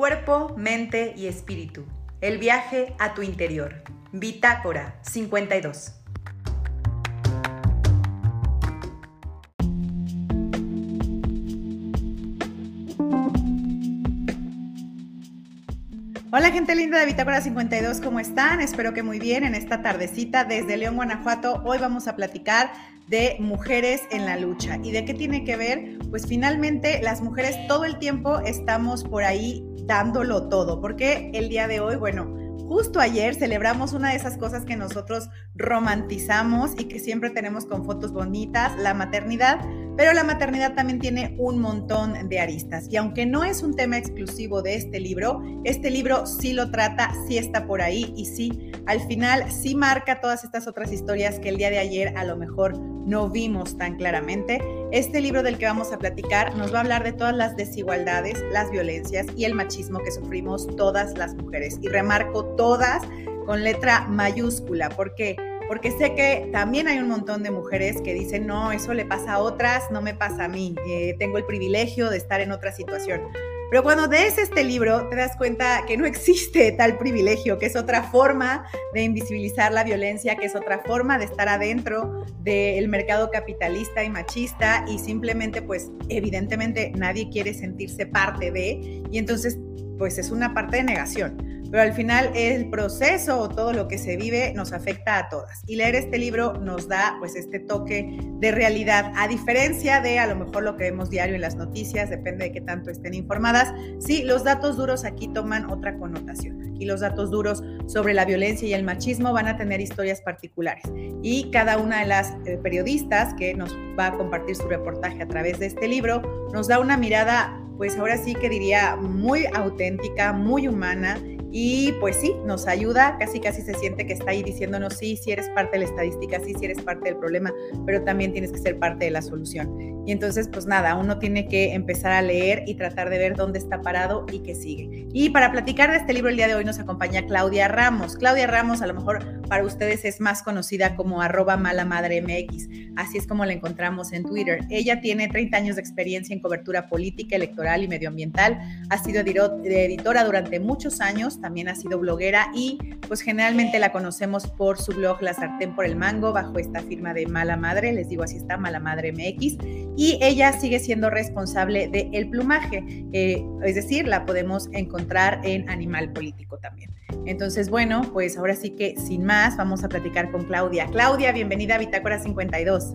Cuerpo, mente y espíritu. El viaje a tu interior. Bitácora 52. Hola gente linda de Bitácora 52, ¿cómo están? Espero que muy bien en esta tardecita desde León, Guanajuato. Hoy vamos a platicar de mujeres en la lucha. ¿Y de qué tiene que ver? Pues finalmente las mujeres todo el tiempo estamos por ahí dándolo todo, porque el día de hoy, bueno, justo ayer celebramos una de esas cosas que nosotros romantizamos y que siempre tenemos con fotos bonitas, la maternidad, pero la maternidad también tiene un montón de aristas. Y aunque no es un tema exclusivo de este libro, este libro sí lo trata, sí está por ahí y sí, al final sí marca todas estas otras historias que el día de ayer a lo mejor no vimos tan claramente. Este libro del que vamos a platicar nos va a hablar de todas las desigualdades, las violencias y el machismo que sufrimos todas las mujeres. Y remarco todas con letra mayúscula. ¿Por qué? Porque sé que también hay un montón de mujeres que dicen, no, eso le pasa a otras, no me pasa a mí. Tengo el privilegio de estar en otra situación. Pero cuando lees este libro te das cuenta que no existe tal privilegio, que es otra forma de invisibilizar la violencia, que es otra forma de estar adentro del mercado capitalista y machista y simplemente pues evidentemente nadie quiere sentirse parte de y entonces pues es una parte de negación pero al final el proceso o todo lo que se vive nos afecta a todas. Y leer este libro nos da pues este toque de realidad, a diferencia de a lo mejor lo que vemos diario en las noticias, depende de qué tanto estén informadas. Sí, los datos duros aquí toman otra connotación. Aquí los datos duros sobre la violencia y el machismo van a tener historias particulares. Y cada una de las eh, periodistas que nos va a compartir su reportaje a través de este libro nos da una mirada pues ahora sí que diría muy auténtica, muy humana y pues sí, nos ayuda, casi casi se siente que está ahí diciéndonos, sí, sí eres parte de la estadística, sí, sí eres parte del problema, pero también tienes que ser parte de la solución. Y entonces, pues nada, uno tiene que empezar a leer y tratar de ver dónde está parado y qué sigue. Y para platicar de este libro el día de hoy nos acompaña Claudia Ramos. Claudia Ramos a lo mejor para ustedes es más conocida como arroba mala madre MX, así es como la encontramos en Twitter. Ella tiene 30 años de experiencia en cobertura política, electoral y medioambiental, ha sido editora durante muchos años también ha sido bloguera y pues generalmente la conocemos por su blog La Sartén por el Mango bajo esta firma de Mala Madre, les digo así está, Mala Madre MX, y ella sigue siendo responsable del el plumaje, eh, es decir, la podemos encontrar en Animal Político también. Entonces, bueno, pues ahora sí que sin más vamos a platicar con Claudia. Claudia, bienvenida a Bitácora 52.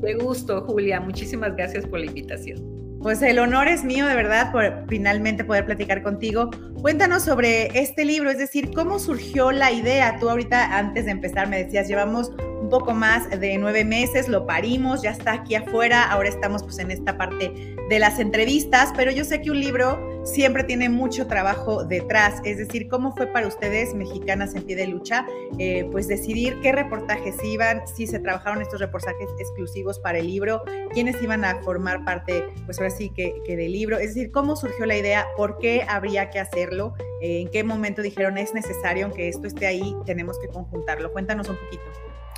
De gusto, Julia. Muchísimas gracias por la invitación. Pues el honor es mío, de verdad, por finalmente poder platicar contigo. Cuéntanos sobre este libro, es decir, cómo surgió la idea. Tú ahorita, antes de empezar, me decías, llevamos un poco más de nueve meses, lo parimos, ya está aquí afuera, ahora estamos pues en esta parte de las entrevistas, pero yo sé que un libro siempre tiene mucho trabajo detrás. Es decir, ¿cómo fue para ustedes, mexicanas en pie de lucha, eh, pues decidir qué reportajes iban, si se trabajaron estos reportajes exclusivos para el libro, quiénes iban a formar parte, pues ahora sí que, del libro? Es decir, ¿cómo surgió la idea? ¿Por qué habría que hacerlo? Eh, ¿En qué momento dijeron es necesario, aunque esto esté ahí, tenemos que conjuntarlo? Cuéntanos un poquito.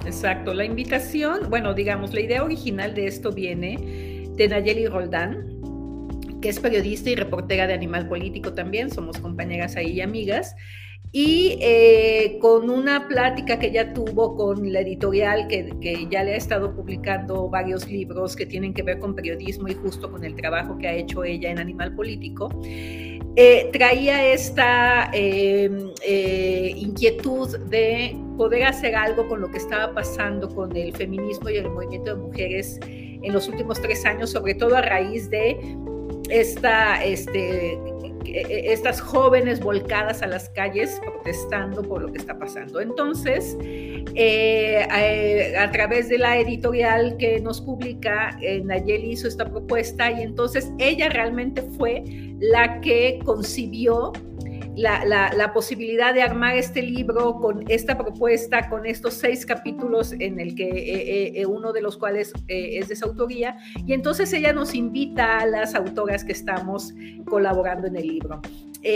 Exacto, la invitación, bueno, digamos, la idea original de esto viene de Nayeli Roldán, que es periodista y reportera de Animal Político también, somos compañeras ahí y amigas. Y eh, con una plática que ella tuvo con la editorial, que, que, ya le ha estado publicando varios libros que tienen que ver con periodismo y justo con el trabajo que ha hecho ella en Animal Político, eh, traía esta em, eh, inquietud de poder hacer algo con lo que estaba pasando con el feminismo y el movimiento de mujeres en los últimos tres años, sobre todo a raíz de esta, este, e, estas jóvenes volcadas a las calles protestando por lo que está pasando. Entonces, eh, eh, a, través de la editorial que nos publica, eh, Nayeli hizo esta propuesta y entonces ella realmente fue la que concibió la, posibilidad de armar este libro con esta propuesta, con estos seis capítulos en el que eh, eh, uno de los cuales eh, es de su autoría. Y entonces ella nos invita a las autoras que estamos colaborando en el libro.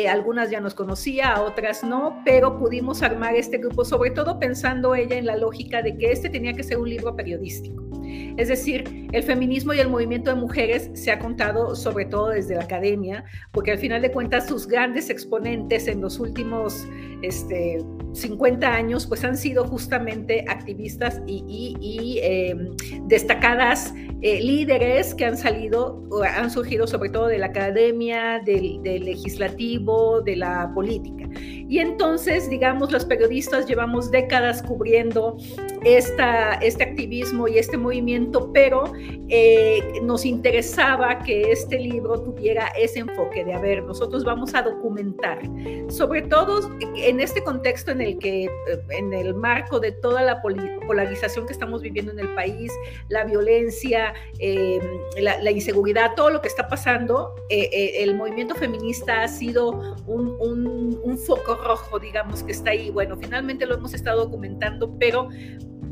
Algunas ya nos conocía, otras no, pero pudimos armar este grupo, sobre todo pensando ella en la lógica de que este tenía que ser un libro periodístico. Es decir, el feminismo y el movimiento de mujeres se ha contado sobre todo desde la academia, porque al final de cuentas sus grandes exponentes en los últimos este, 50 años pues han sido justamente activistas y, em, destacadas eh, líderes que han salido, han surgido sobre todo de la academia, del, del legislativo, de la política. Y entonces, digamos, los periodistas llevamos décadas cubriendo esta, este activismo y este movimiento, pero eh, nos interesaba que este libro tuviera ese enfoque de, a ver, nosotros vamos a documentar, sobre todo en este contexto en el que, eh, en el marco de toda la polarización que estamos viviendo en el país, la violencia, em, la, inseguridad, todo lo que está pasando, eh, el movimiento feminista ha sido un, un foco rojo, digamos, que está ahí. Bueno, finalmente lo hemos estado documentando, pero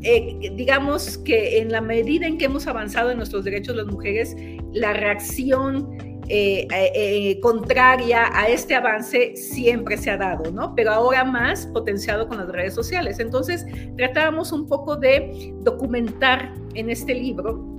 eh, digamos que en la medida en que hemos avanzado en nuestros derechos las mujeres, la reacción eh, eh, contraria a este avance siempre se ha dado, ¿no? Pero ahora más potenciado con las redes sociales. Entonces, tratábamos un poco de documentar en este libro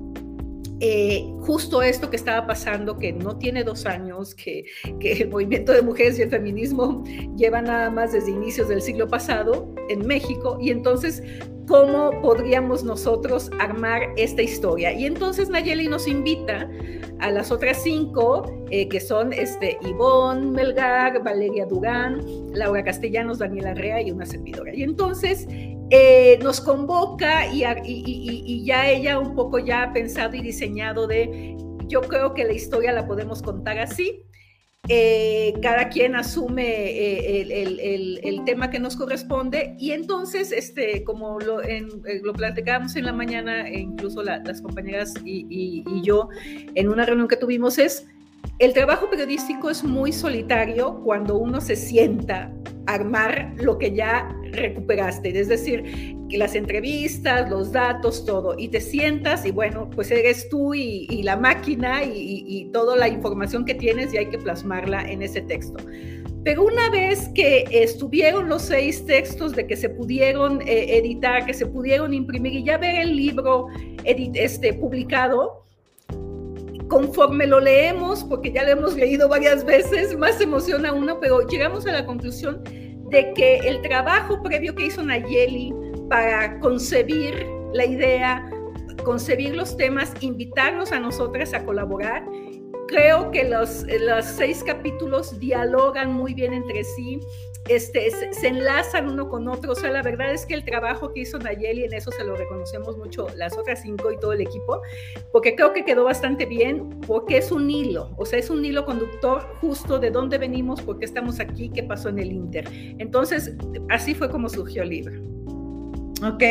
eh, justo esto que estaba pasando, que no tiene dos años, que, que, el movimiento de mujeres y el feminismo lleva nada más desde inicios del siglo pasado en México, y entonces, ¿cómo podríamos nosotros armar esta historia? Y entonces Nayeli nos invita a las otras cinco, eh, que son este, Ivonne Melgar, Valeria Durán, Laura Castellanos, Daniela Rea y una servidora. Y entonces eh, nos convoca y, ya ella un poco ya ha pensado y diseñado de, yo creo que la historia la podemos contar así. Eh, cada quien asume eh, el, tema que nos corresponde y entonces, este, como lo, en, lo platicábamos en la mañana, e incluso las compañeras y, y yo, en una reunión que tuvimos, es el trabajo periodístico es muy solitario cuando uno se sienta a armar lo que ya recuperaste, es decir, las entrevistas, los datos, todo, y te sientas y bueno, pues eres tú y, la máquina y, toda la información que tienes y hay que plasmarla en ese texto. Pero una vez que estuvieron los seis textos de que se pudieron eh, editar, que se pudieron imprimir y ya ver el libro este, publicado, conforme lo leemos, porque ya lo hemos leído varias veces, más emociona uno, pero llegamos a la conclusión de que el trabajo previo que hizo Nayeli para concebir la idea, concebir los temas, invitarnos a nosotras a colaborar, creo que los, los seis capítulos dialogan muy bien entre sí este, se, enlazan uno con otro. O sea, la verdad es que el trabajo que hizo Nayeli, en eso se lo reconocemos mucho las otras cinco y todo el equipo, porque creo que quedó bastante bien, porque es un hilo, o sea, es un hilo conductor justo de dónde venimos, por qué estamos aquí, qué pasó en el Inter. Entonces, así fue como surgió el libro. Ok,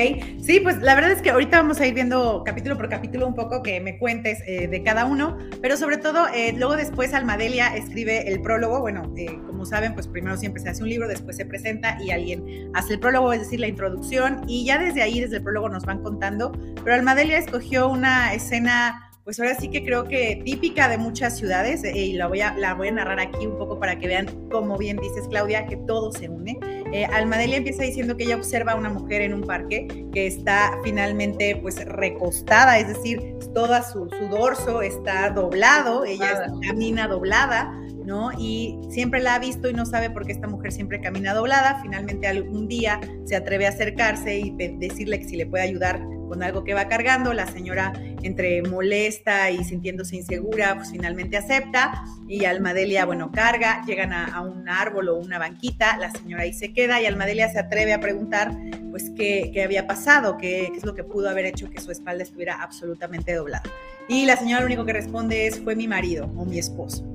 sí, pues la verdad es que ahorita vamos a ir viendo capítulo por capítulo un poco que me cuentes eh, de cada uno, pero sobre todo eh, luego después Almadelia escribe el prólogo, bueno, eh, como saben, pues primero siempre se hace un libro, después se presenta y alguien hace el prólogo, es decir, la introducción, y ya desde ahí, desde el prólogo nos van contando, pero Almadelia escogió una escena pues ahora sí que creo que típica de muchas ciudades, y la voy, a, la voy a narrar aquí un poco para que vean, como bien dices Claudia, que todo se une. Eh, Almadelia empieza diciendo que ella observa a una mujer en un parque que está finalmente pues recostada, es decir, todo su, su dorso está doblado, ella camina doblada, ¿no? Y siempre la ha visto y no sabe por qué esta mujer siempre camina doblada. Finalmente algún día se atreve a acercarse y decirle que si le puede ayudar con algo que va cargando. La señora, entre molesta y sintiéndose insegura, pues finalmente acepta. Y Almadelia, bueno, carga, llegan a, un árbol o una banquita, la señora ahí se queda y Almadelia se atreve a preguntar, pues, qué, qué había pasado, qué, qué es lo que pudo haber hecho que su espalda estuviera absolutamente doblada. Y la señora lo único que responde es, fue mi marido o mi esposo.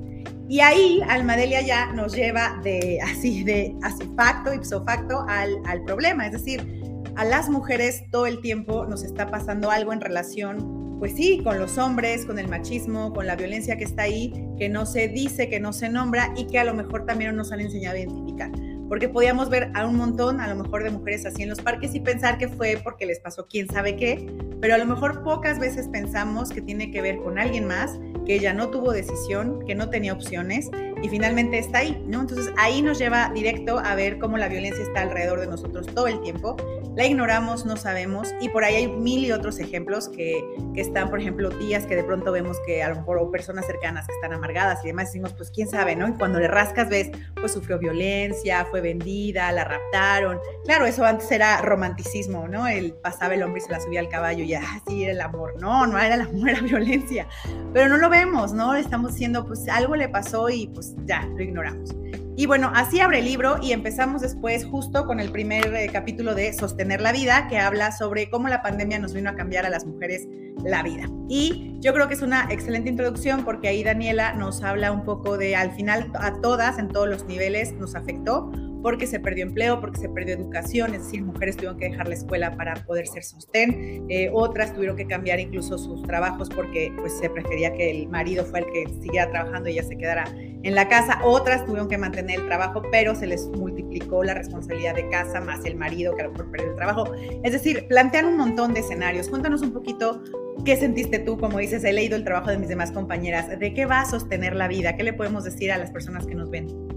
Y ahí Almadelia ya nos lleva de así de así facto, ipso facto al, al problema, es decir, a las mujeres todo el tiempo nos está pasando algo en relación, pues sí, con los hombres, con el machismo, con la violencia que está ahí, que no se dice, que no se nombra y que a lo mejor también nos han enseñado a identificar. Porque podíamos ver a un montón, a lo mejor, de mujeres así en los parques y pensar que fue porque les pasó quién sabe qué, pero a lo mejor pocas veces pensamos que tiene que ver con alguien más, que ella no tuvo decisión, que no tenía opciones y finalmente está ahí, ¿no? Entonces ahí nos lleva directo a ver cómo la violencia está alrededor de nosotros todo el tiempo. La ignoramos, no sabemos y por ahí hay mil y otros ejemplos que, que están, por ejemplo, tías que de pronto vemos que a lo mejor o personas cercanas que están amargadas y demás decimos, pues quién sabe, ¿no? Y cuando le rascas ves, pues sufrió violencia, fue vendida, la raptaron. Claro, eso antes era romanticismo, ¿no? El pasaba el hombre y se la subía al caballo y ya, ah, era el amor. No, no era el amor, era violencia. Pero no lo vemos, ¿no? Estamos diciendo, pues algo le pasó y pues ya, lo ignoramos. Y bueno, así abre el libro y empezamos después justo con el primer eh, capítulo de Sostener la vida, que habla sobre cómo la pandemia nos vino a cambiar a las mujeres la vida. Y yo creo que es una excelente introducción porque ahí Daniela nos habla un poco de al final a todas, en todos los niveles, nos afectó porque se perdió empleo, porque se perdió educación, es decir, mujeres tuvieron que dejar la escuela para poder ser sostén, eh, otras tuvieron que cambiar incluso sus trabajos porque pues se prefería que el marido fuera el que siguiera trabajando y ella se quedara en la casa, otras tuvieron que mantener el trabajo, pero se les multiplicó la responsabilidad de casa más el marido que a lo mejor el trabajo. Es decir, plantean un montón de escenarios. Cuéntanos un poquito ¿Qué sentiste tú? Como dices, he leído el trabajo de mis demás compañeras. ¿De qué va a sostener la vida? ¿Qué le podemos decir a las personas que nos ven?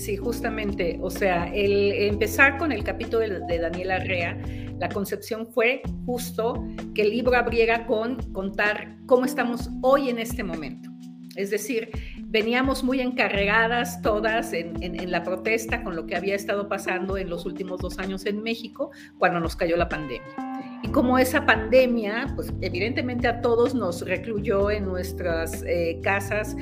Sí, justamente, o sea, el empezar con el capítulo de, Daniela Rea, la concepción fue justo que el libro abriera con contar cómo estamos hoy en este momento. Es decir, veníamos muy encarregadas todas en, en, la protesta con lo que había estado pasando en los últimos dos años en México cuando nos cayó la pandemia. Y como esa pandemia, pues evidentemente a todos nos recluyó en nuestras eh, casas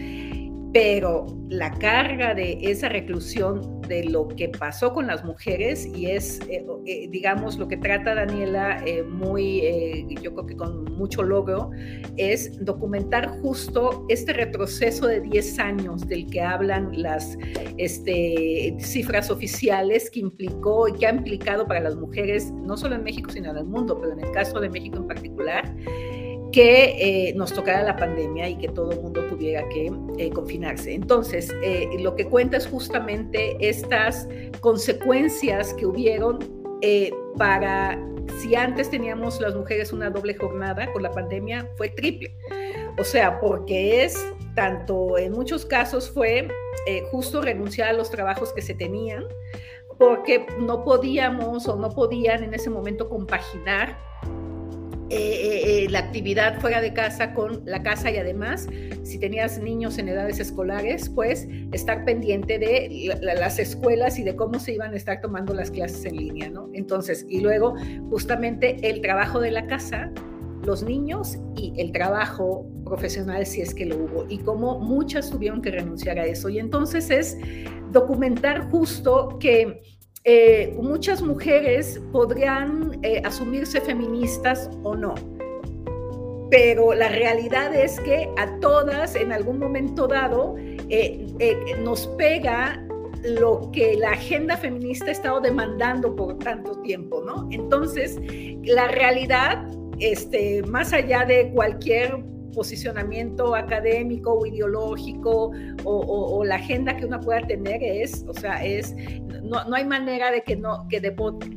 pero la carga de esa reclusión de lo que pasó con las mujeres y es, eh, eh, digamos, lo que trata Daniela eh, muy, yo creo que con mucho logro, es documentar justo este retroceso de 10 años del que hablan las este, cifras oficiales que implicó y que ha implicado para las mujeres, no solo en México, sino en el mundo, pero en el caso de México en particular que eh, nos tocara la pandemia y que todo el mundo tuviera que eh, confinarse. Entonces, eh, lo que cuenta es justamente estas consecuencias que hubieron para, si antes teníamos las mujeres una doble jornada, con la pandemia fue triple. O sea, porque es tanto, en muchos casos fue justo renunciar a los trabajos que se tenían, porque no podíamos o no podían en ese momento compaginar eh, eh, eh, la actividad fuera de casa con la casa y además, si tenías niños en edades escolares, pues estar pendiente de las escuelas y de cómo se iban a estar tomando las clases en línea, ¿no? Entonces, y luego justamente el trabajo de la casa, los niños y el trabajo profesional si es que lo hubo y cómo muchas tuvieron que renunciar a eso. Y entonces es documentar justo que eh, muchas mujeres podrían eh, asumirse feministas o no, pero la realidad es que a todas en algún momento dado eh, nos pega lo que la agenda feminista ha estado demandando por tanto tiempo, ¿no? Entonces, la realidad, este, más allá de cualquier posicionamiento académico o ideológico o, la agenda que uno pueda tener es, o sea, es, no, no hay manera de que, no, que de,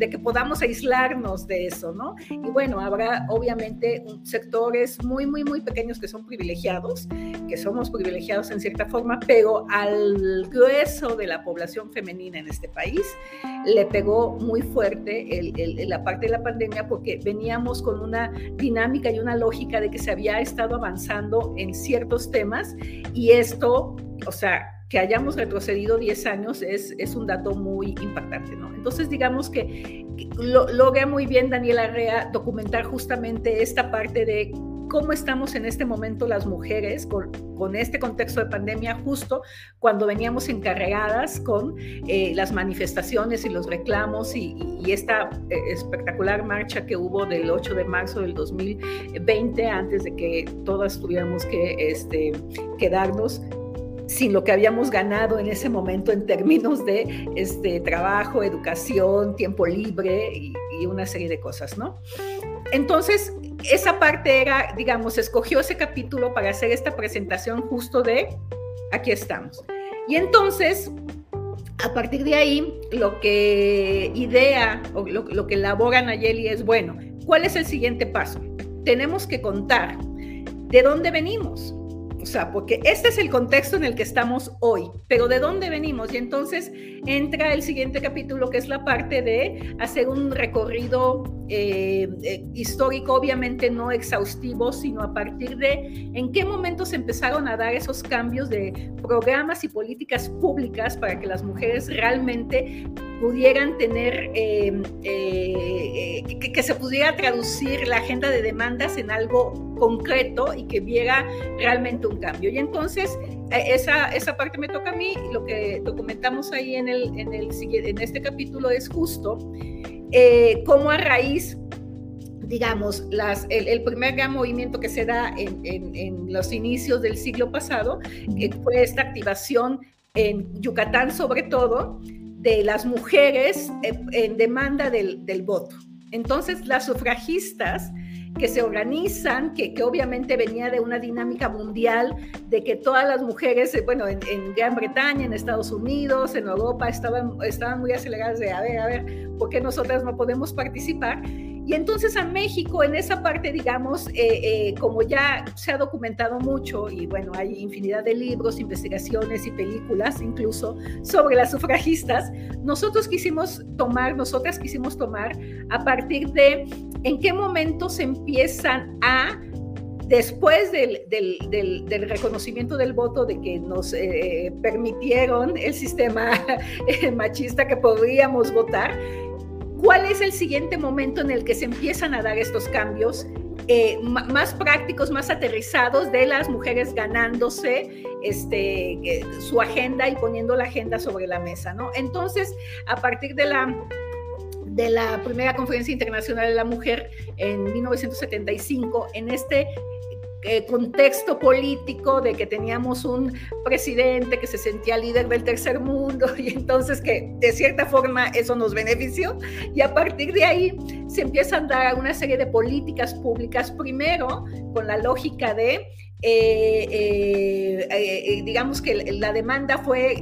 que podamos aislarnos de eso, ¿no? Y bueno, habrá obviamente sectores muy, muy, muy pequeños que son privilegiados, que somos privilegiados en cierta forma, pero al grueso de la población femenina en este país le pegó muy fuerte la parte de la pandemia porque veníamos con una dinámica y una lógica de que se había estado avanzando en ciertos temas y esto, o sea, que hayamos retrocedido 10 años es, es un dato muy impactante, ¿no? Entonces, digamos que lo, logra muy bien Daniel Arrea documentar justamente esta parte de cómo estamos en este momento las mujeres con, con este contexto de pandemia, justo cuando veníamos encarregadas con eh, las manifestaciones y los reclamos y, y, esta eh, espectacular marcha que hubo del 8 de marzo del 2020, antes de que todas tuviéramos que este, quedarnos sin lo que habíamos ganado en ese momento en términos de este, trabajo, educación, tiempo libre y, una serie de cosas, ¿no? Entonces, esa parte era, digamos, escogió ese capítulo para hacer esta presentación justo de, aquí estamos. Y entonces, a partir de ahí, lo que idea o lo, que elabora Nayeli es, bueno, ¿cuál es el siguiente paso? Tenemos que contar de dónde venimos, o sea, porque este es el contexto en el que estamos hoy, pero ¿de dónde venimos? Y entonces entra el siguiente capítulo, que es la parte de hacer un recorrido eh, eh, histórico, obviamente no exhaustivo, sino a partir de en qué momento se empezaron a dar esos cambios de programas y políticas públicas para que las mujeres realmente pudieran tener, em, eh, que, se pudiera traducir la agenda de demandas en algo concreto y que viera realmente un cambio. Y entonces, e, esa, esa parte me toca a mí, lo que documentamos ahí en, el, en, el, en este capítulo es justo eh, cómo a raíz digamos, las, el, primer gran movimiento que se da en, en, los inicios del siglo pasado, que fue esta activación en Yucatán sobre todo, de las mujeres en demanda del, del voto. Entonces, las sufragistas que se organizan, que, que, obviamente venía de una dinámica mundial, de que todas las mujeres, eh, bueno, en, en, Gran Bretaña, en Estados Unidos, en Europa, estaban, estaban muy aceleradas de, a ver, a ver, ¿por qué nosotras no podemos participar? Y entonces a México, en esa parte, digamos, eh, eh, como ya se ha documentado mucho, y bueno, hay infinidad de libros, investigaciones y películas incluso sobre las sufragistas, nosotros quisimos tomar, nosotras quisimos tomar a partir de en qué momento se empiezan a después del, del, del, reconocimiento del voto, de que nos eh, permitieron el sistema machista que podríamos votar, ¿Cuál es el siguiente momento en el que se empiezan a dar estos cambios eh, más prácticos, más aterrizados de las mujeres ganándose este, eh, su agenda y poniendo la agenda sobre la mesa. Entonces, a partir de la de la primera conferencia internacional de la mujer en 1975, en este eh, contexto político de que teníamos un presidente que se sentía líder del tercer mundo y entonces que de cierta forma eso nos benefició. Y a partir de ahí se empiezan a dar una serie de políticas públicas. Primero con la lógica de eh, eh, eh, digamos que la demanda fue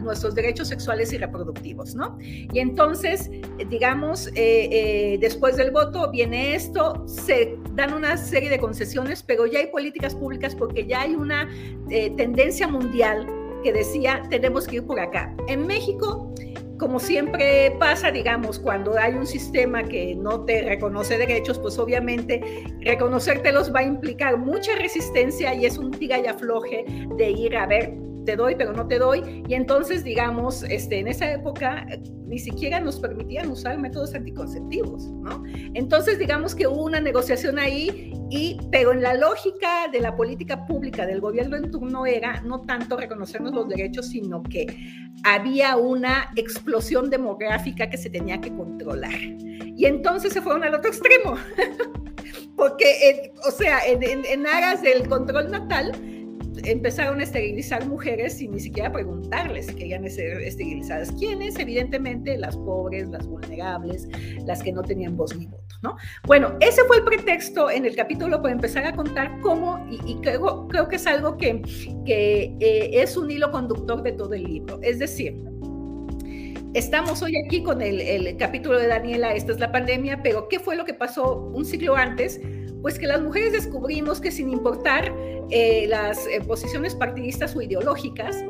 nuestros derechos sexuales y reproductivos, ¿no? Y entonces, digamos, después del voto viene esto, se dan una serie de concesiones, pero ya hay políticas públicas porque ya hay una tendencia mundial que decía, tenemos que ir por acá. En México, como siempre pasa, digamos, cuando hay un sistema que no te reconoce derechos, pues obviamente reconocértelos va a implicar mucha resistencia y es un tira y afloje de ir a ver te doy, pero no te doy. Y entonces, digamos, este, en esa época ni siquiera nos permitían usar métodos anticonceptivos, ¿no? Entonces, digamos que hubo una negociación ahí, y, pero en la lógica de la política pública del gobierno en turno era no tanto reconocernos los derechos, sino que había una explosión demográfica que se tenía que controlar. Y entonces se fueron al otro extremo, porque, o sea, en, en, en aras del control natal, empezaron a esterilizar mujeres sin ni siquiera preguntarles si querían ser esterilizadas. ¿Quiénes? Evidentemente las pobres, las vulnerables, las que no tenían voz ni voto, ¿no? Bueno, ese fue el pretexto en el capítulo para empezar a contar cómo, y, creo, creo, que es algo que, que eh, es un hilo conductor de todo el libro. Es decir, Estamos hoy aquí con el, capítulo de Daniela, esta es la pandemia, pero ¿qué fue lo que pasó un siglo antes? Pues que las mujeres descubrimos que sin importar eh, las eh, posiciones partidistas o ideológicas,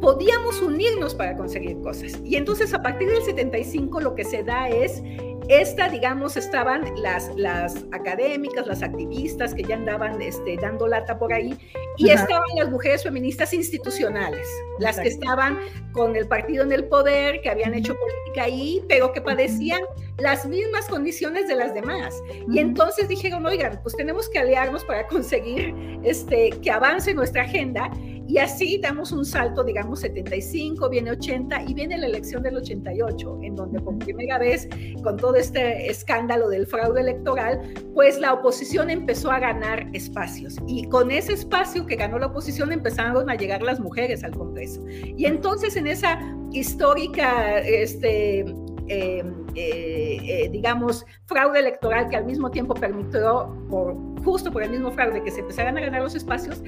podíamos unirnos para conseguir cosas. Y entonces a partir del 75 lo que se da es esta, digamos, estaban las, las académicas, las activistas que ya andaban este, dando lata por ahí, y estaban las mujeres feministas institucionales, las que estaban con el partido en el poder, que habían hecho política ahí, pero que padecían las mismas condiciones de las demás. Y entonces dijeron, oigan, pues tenemos que aliarnos para conseguir este, que avance nuestra agenda y así damos un salto, digamos, 75, viene 80 y viene la elección del 88, en donde por primera vez, con todo este escándalo del fraude electoral, pues la oposición empezó a ganar espacios. Y con ese espacio que ganó la oposición empezaron a llegar las mujeres al Congreso. Y entonces en esa histórica este, eh, eh, eh, digamos, fraude electoral que al mismo tiempo permitió, por, justo por el mismo fraude, que se empezaran a ganar los espacios,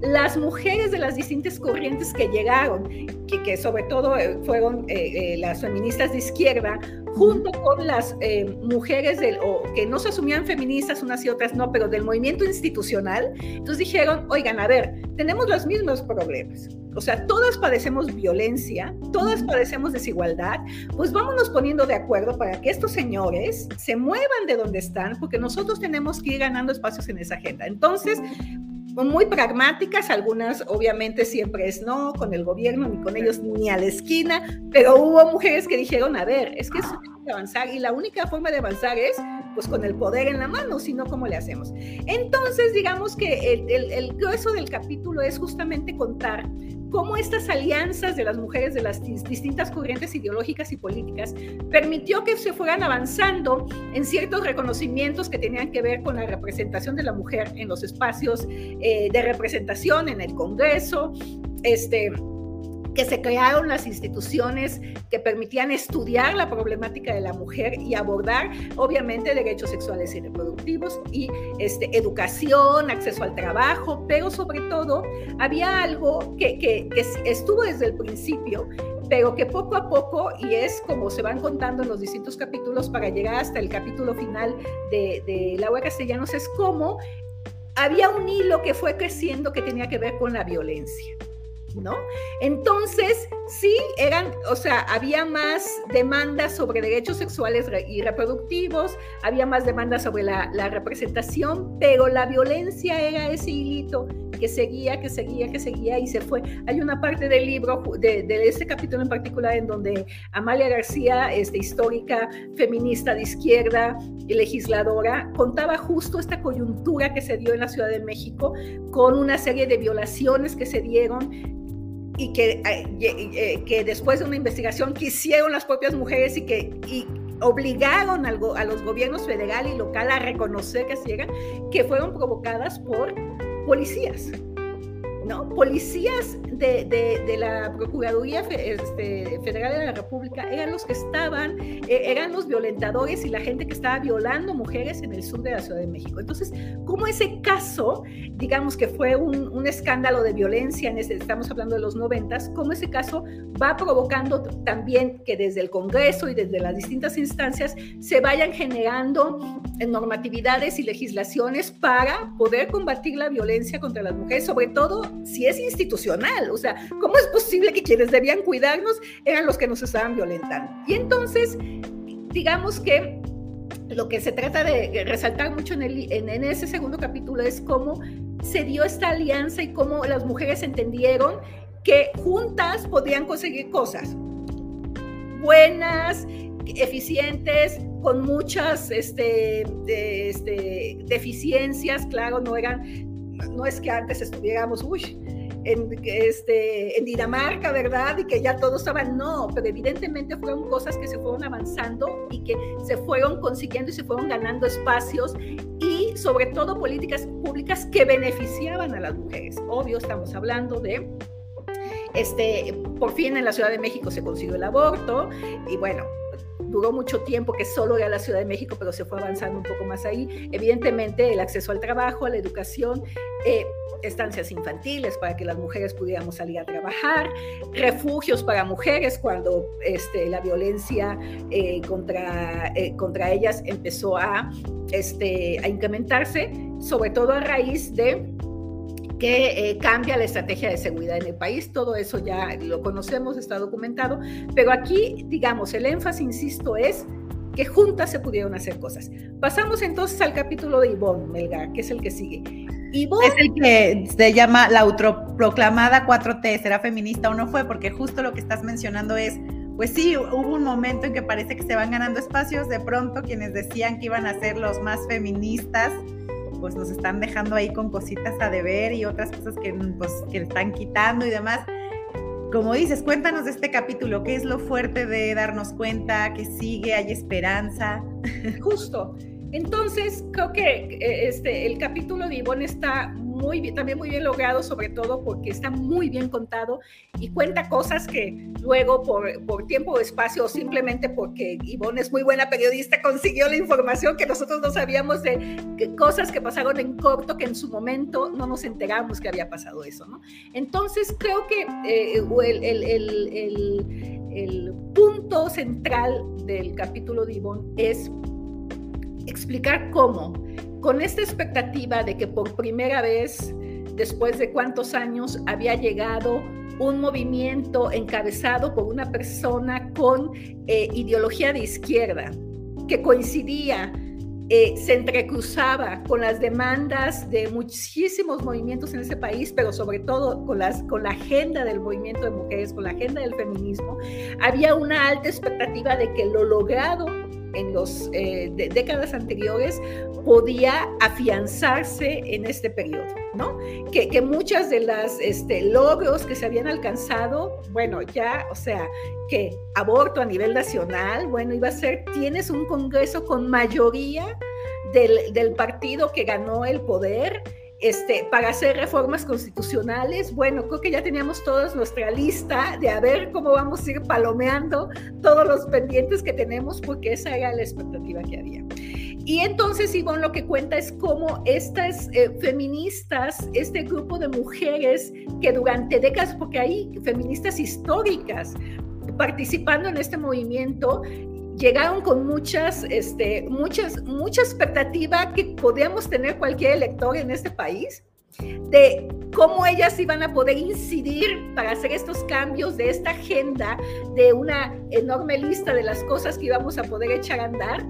las mujeres de las distintas corrientes que llegaron, que, que sobre todo fueron las feministas de izquierda, junto con las eh, mujeres del, o, que no se asumían feministas unas y otras no, pero del movimiento institucional. Entonces dijeron, oigan, a ver, tenemos los mismos problemas. O sea, todas padecemos violencia, todas padecemos desigualdad, pues vámonos poniendo de acuerdo para que estos señores se muevan de donde están, porque nosotros tenemos que ir ganando espacios en esa agenda. Entonces, muy pragmáticas, algunas obviamente siempre es no, con el gobierno, ni con ellos, ni a la esquina, pero hubo mujeres que dijeron, a ver, es que eso tiene que avanzar y la única forma de avanzar es pues con el poder en la mano, si no, ¿cómo le hacemos? Entonces, digamos que el grueso del capítulo es justamente contar cómo estas alianzas de las mujeres de las distintas corrientes ideológicas y políticas permitió que se fueran avanzando en ciertos reconocimientos que tenían que ver con la representación de la mujer en los espacios eh, de representación en el Congreso, este, que se crearon las instituciones que permitían estudiar la problemática de la mujer y abordar, obviamente, derechos sexuales y reproductivos y este, educación, acceso al trabajo, pero sobre todo había algo que, que, estuvo desde el principio, pero que poco a poco, y es como se van contando en los distintos capítulos para llegar hasta el capítulo final de, de Laura Castellanos, es como había un hilo que fue creciendo que tenía que ver con la violencia. ¿No? Entonces, sí, eran, o sea, había más demandas sobre derechos sexuales y reproductivos, había más demandas sobre la, representación, pero la violencia era ese hilito que seguía, que seguía, que seguía y se fue. Hay una parte del libro, de, este capítulo en particular, en donde Amalia García, este, histórica, feminista de izquierda y legisladora, contaba justo esta coyuntura que se dio en la Ciudad de México con una serie de violaciones que se dieron y que, eh, eh, que después de una investigación que hicieron las propias mujeres y que y obligaron a los gobiernos federal y local a reconocer que se que fueron provocadas por policías. ¿No? Policías de, la Procuraduría este, Federal de la República eran los que estaban, eh, eran los violentadores y la gente que estaba violando mujeres en el sur de la Ciudad de México. Entonces, como ese caso, digamos que fue un, escándalo de violencia, en ese, estamos hablando de los noventas, como ese caso va provocando también que desde el Congreso y desde las distintas instancias se vayan generando normatividades y legislaciones para poder combatir la violencia contra las mujeres, sobre todo si es institucional. O sea, ¿cómo es posible que quienes debían cuidarnos eran los que nos estaban violentando? Y entonces, digamos que lo que se trata de resaltar mucho en, el, en, ese segundo capítulo es cómo se dio esta alianza y cómo las mujeres entendieron que juntas podían conseguir cosas buenas, eficientes, con muchas este, este, deficiencias, claro, no eran no es que antes estuviéramos, uy, en, este, en Dinamarca, ¿verdad? Y que ya todo estaba, no, pero evidentemente fueron cosas que se fueron avanzando y que se fueron consiguiendo y se fueron ganando espacios y sobre todo políticas públicas que beneficiaban a las mujeres. Obvio, estamos hablando de este, por fin en la Ciudad de México se consiguió el aborto y bueno, duró mucho tiempo, que solo era la Ciudad de México, pero se fue avanzando un poco más ahí. Evidentemente, el acceso al trabajo, a la educación, eh, estancias infantiles para que las mujeres pudiéramos salir a trabajar, refugios para mujeres cuando este, la violencia eh, contra, eh, contra ellas empezó este, a incrementarse, sobre todo a raíz de que eh, cambia la estrategia de seguridad en el país. Todo eso ya lo conocemos, está documentado, pero aquí, digamos, el énfasis, insisto, es que juntas se pudieron hacer cosas. Pasamos entonces al capítulo de Ivonne Melgar, que es el que sigue. Ivonne, es el que se llama la autoproclamada 4T, ¿será feminista o no fue? Porque justo lo que estás mencionando es, pues sí, hubo un momento en que parece que se van ganando espacios, de pronto quienes decían que iban a ser los más feministas, pues nos están dejando ahí con cositas a deber y otras cosas que, pues, que están quitando y demás. Como dices, cuéntanos de este capítulo, ¿qué es lo fuerte de darnos cuenta, que sigue, hay esperanza? Justo. Entonces, creo que eh, este, el capítulo de Ivonne está muy bien, también muy bien logrado, sobre todo porque está muy bien contado y cuenta cosas que luego por, por tiempo o espacio o simplemente porque Ivonne es muy buena periodista, consiguió la información que nosotros no sabíamos de cosas que pasaron en corto que en su momento no nos enteramos que había pasado eso, ¿no? Entonces, creo que eh, el, el, el, el punto central del capítulo de Ivonne es explicar cómo, con esta expectativa de que por primera vez, después de cuántos años, había llegado un movimiento encabezado por una persona con eh, ideología de izquierda, que coincidía, eh, se entrecruzaba con las demandas de muchísimos movimientos en ese país, pero sobre todo con, las, con la agenda del movimiento de mujeres, con la agenda del feminismo, había una alta expectativa de que lo logrado en las eh, décadas anteriores podía afianzarse en este periodo, ¿no? Que, que muchas de las este, logros que se habían alcanzado, bueno, ya, o sea, que aborto a nivel nacional, bueno, iba a ser, tienes un Congreso con mayoría del, del partido que ganó el poder, este, para hacer reformas constitucionales. Bueno, creo que ya teníamos toda nuestra lista de a ver cómo vamos a ir palomeando todos los pendientes que tenemos, porque esa era la expectativa que había. Y entonces Ivonne lo que cuenta es cómo estas eh, feministas, este grupo de mujeres que durante décadas, porque hay feministas históricas participando en este movimiento, llegaron con muchas, este, muchas, mucha expectativa que podíamos tener cualquier elector en este país de cómo ellas iban a poder incidir para hacer estos cambios de esta agenda, de una enorme lista de las cosas que íbamos a poder echar a andar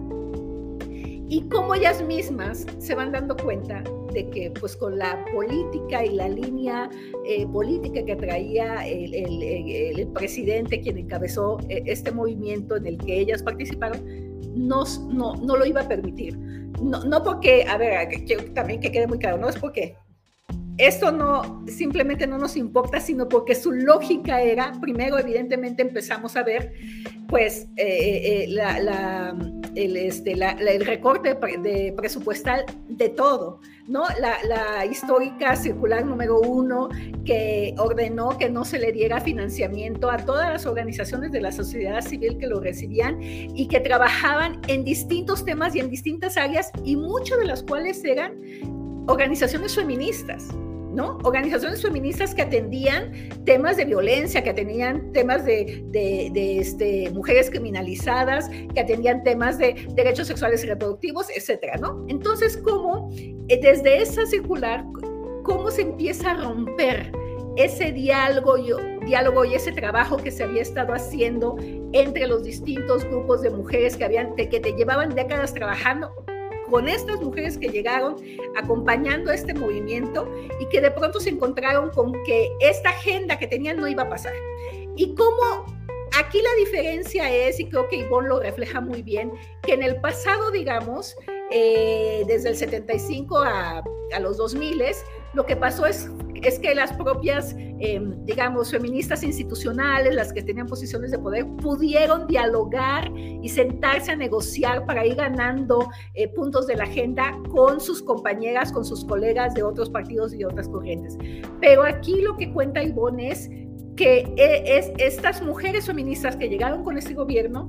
y cómo ellas mismas se van dando cuenta de que pues con la política y la línea eh, política que traía el, presidente quien encabezó eh, este movimiento en el que ellas participaron, no, no, no lo iba a permitir. No, no porque, a ver, que, también que quede muy claro, no es porque esto no simplemente no nos importa, sino porque su lógica era, primero, evidentemente empezamos a ver, pues, eh, la, el, este, el recorte de presupuestal de todo, ¿no? La, histórica circular número uno que ordenó que no se le diera financiamiento a todas las organizaciones de la sociedad civil que lo recibían y que trabajaban en distintos temas y en distintas áreas y muchas de las cuales eran organizaciones feministas. ¿No? Organizaciones feministas que atendían temas de violencia, que atendían temas de, este, mujeres criminalizadas, que atendían temas de derechos sexuales y reproductivos, etcétera, ¿no? Entonces, ¿cómo eh, desde esa circular, cómo se empieza a romper ese diálogo, diálogo y ese trabajo que se había estado haciendo entre los distintos grupos de mujeres que, habían, que te llevaban décadas trabajando con estas mujeres que llegaron acompañando este movimiento y que de pronto se encontraron con que esta agenda que tenían no iba a pasar. Y cómo aquí la diferencia es, y creo que Ivonne lo refleja muy bien, que en el pasado, digamos, eh, desde el 75 a, a los 2000, lo que pasó es, es que las propias, em, digamos, feministas institucionales, las que tenían posiciones de poder, pudieron dialogar y sentarse a negociar para ir ganando eh, puntos de la agenda con sus compañeras, con sus colegas de otros partidos y de otras corrientes. Pero aquí lo que cuenta Ivonne es que eh, es, estas mujeres feministas que llegaron con este gobierno,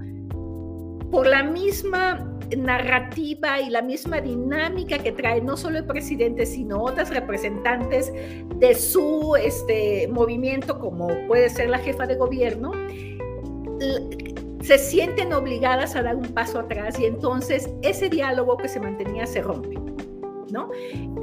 por la misma narrativa y la misma dinámica que trae no solo el presidente, sino otras representantes de su este, movimiento, como puede ser la jefa de gobierno, se sienten obligadas a dar un paso atrás y entonces ese diálogo que se mantenía se rompe. ¿no?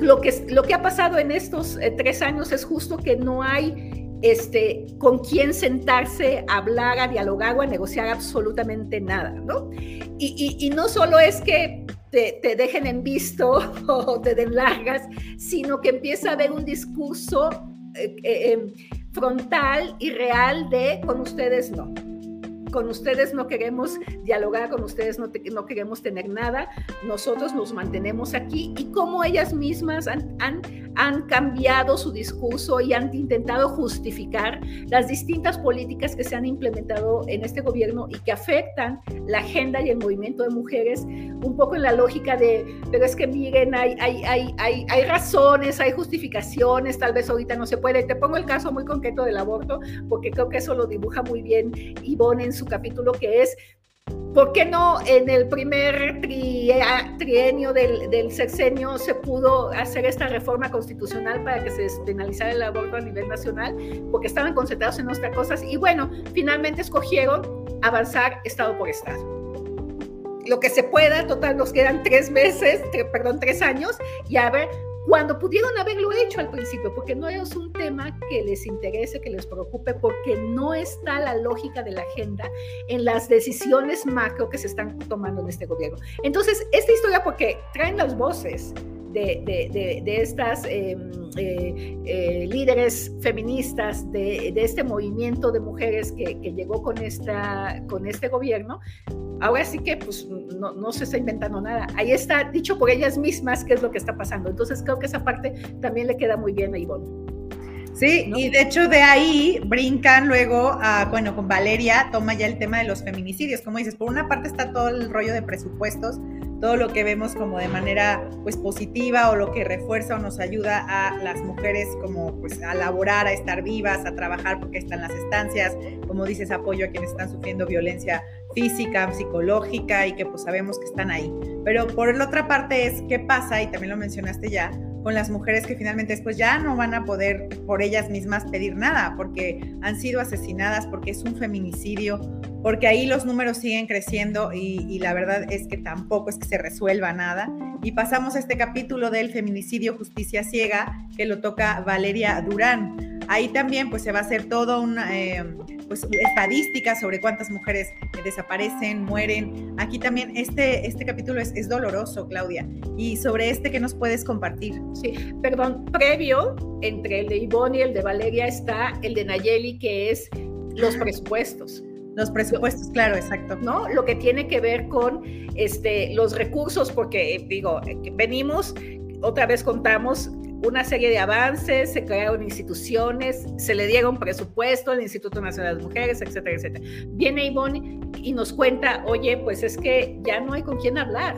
Lo, que, lo que ha pasado en estos eh, tres años es justo que no hay este, con quién sentarse a hablar, a dialogar o a negociar absolutamente nada, ¿no? Y, no solo es que te, dejen en visto o te den largas, sino que empieza a haber un discurso eh, eh, em, frontal y real de con ustedes no con ustedes no queremos dialogar, con ustedes no, queremos tener nada, nosotros nos mantenemos aquí y cómo ellas mismas han cambiado su discurso y han intentado justificar las distintas políticas que se han implementado en este gobierno y que afectan la agenda y el movimiento de mujeres, un poco en la lógica de, pero es que miren, hay, hay, hay, hay, hay razones, hay justificaciones, tal vez ahorita no se puede. Te pongo el caso muy concreto del aborto, porque creo que eso lo dibuja muy bien Ivonne en su capítulo, que es ¿Por qué no en el primer trienio del, sexenio se pudo hacer esta reforma constitucional para que se despenalizara el aborto a nivel nacional? Porque estaban concentrados en otras cosas y bueno, finalmente escogieron avanzar estado por estado. Lo que se pueda, total, nos quedan tres meses, perdón, tres años y a ver cuando pudieron haberlo hecho al principio, porque no es un tema que les interese, que les preocupe, porque no está la lógica de la agenda en las decisiones macro que se están tomando en este gobierno. Entonces, esta historia, porque traen las voces de, estas em, eh, eh, líderes feministas de, este movimiento de mujeres que, que, llegó con, esta, con este gobierno, Ahora sí que pues no, no, se está inventando nada. Ahí está dicho por ellas mismas qué es lo que está pasando. Entonces creo que esa parte también le queda muy bien a Ivonne. Sí, y de hecho de ahí brincan luego a, bueno, con Valeria toma ya el tema de los feminicidios. Como dices, por una parte está todo el rollo de presupuestos, todo lo que vemos como de manera pues positiva o lo que refuerza o nos ayuda a las mujeres como pues a laborar, a estar vivas, a trabajar porque están las estancias, como dices, apoyo a quienes están sufriendo violencia física, psicológica y que pues sabemos que están ahí. Pero por la otra parte es qué pasa, y también lo mencionaste ya, con las mujeres que finalmente después ya no van a poder por ellas mismas pedir nada, porque han sido asesinadas, porque es un feminicidio, porque ahí los números siguen creciendo y, la verdad es que tampoco es que se resuelva nada. Y pasamos a este capítulo del feminicidio justicia ciega que lo toca Valeria Durán. Ahí también pues se va a hacer todo una... Eh, pues, estadísticas sobre cuántas mujeres desaparecen, mueren. Aquí también este, este capítulo es, doloroso, Claudia. Y sobre este, ¿qué nos puedes compartir? Sí, perdón, previo entre el de Ivonne y el de Valeria está el de Nayeli, que es los presupuestos. Los presupuestos, claro, exacto. ¿No? Lo que tiene que ver con este, los recursos, porque digo, venimos, otra vez contamos una serie de avances, se crearon instituciones, se le dieron presupuesto al Instituto Nacional de las Mujeres, etcétera, etcétera. Viene Ivonne y nos cuenta, oye, pues es que ya no hay con quién hablar.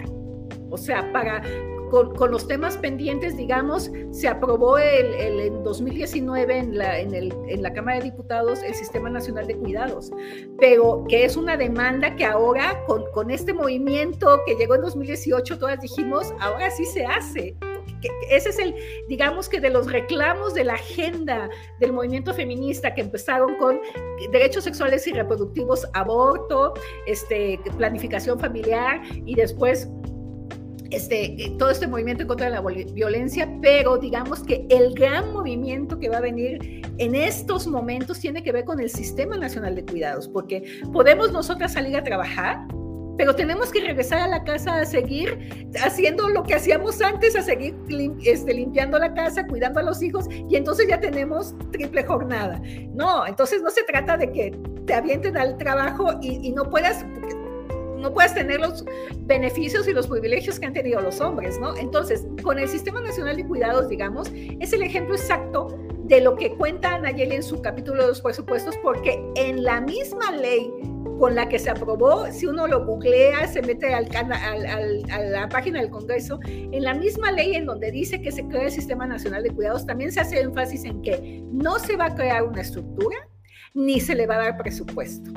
O sea, para con, los temas pendientes, digamos, se aprobó el, en 2019 en la, en, el, en la Cámara de Diputados el Sistema Nacional de Cuidados, pero que es una demanda que ahora con, con este movimiento que llegó en 2018, todas dijimos, ahora sí se hace. Ese es el, digamos que de los reclamos de la agenda del movimiento feminista que empezaron con derechos sexuales y reproductivos, aborto, este, planificación familiar y después este, todo este movimiento en contra de la violencia, pero digamos que el gran movimiento que va a venir en estos momentos tiene que ver con el Sistema Nacional de Cuidados, porque podemos nosotras salir a trabajar, pero tenemos que regresar a la casa a seguir haciendo lo que hacíamos antes, a seguir este, limpiando la casa, cuidando a los hijos, y entonces ya tenemos triple jornada. No, entonces no se trata de que te avienten al trabajo y, no puedas no puedas tener los beneficios y los privilegios que han tenido los hombres, ¿no? Entonces, con el Sistema Nacional de Cuidados, digamos, es el ejemplo exacto de lo que cuenta Nayeli en su capítulo de los presupuestos, porque en la misma ley con la que se aprobó, si uno lo googlea, se mete a la página del Congreso, en la misma ley en donde dice que se crea el Sistema Nacional de Cuidados, también se hace énfasis en que no se va a crear una estructura ni se le va a dar presupuesto,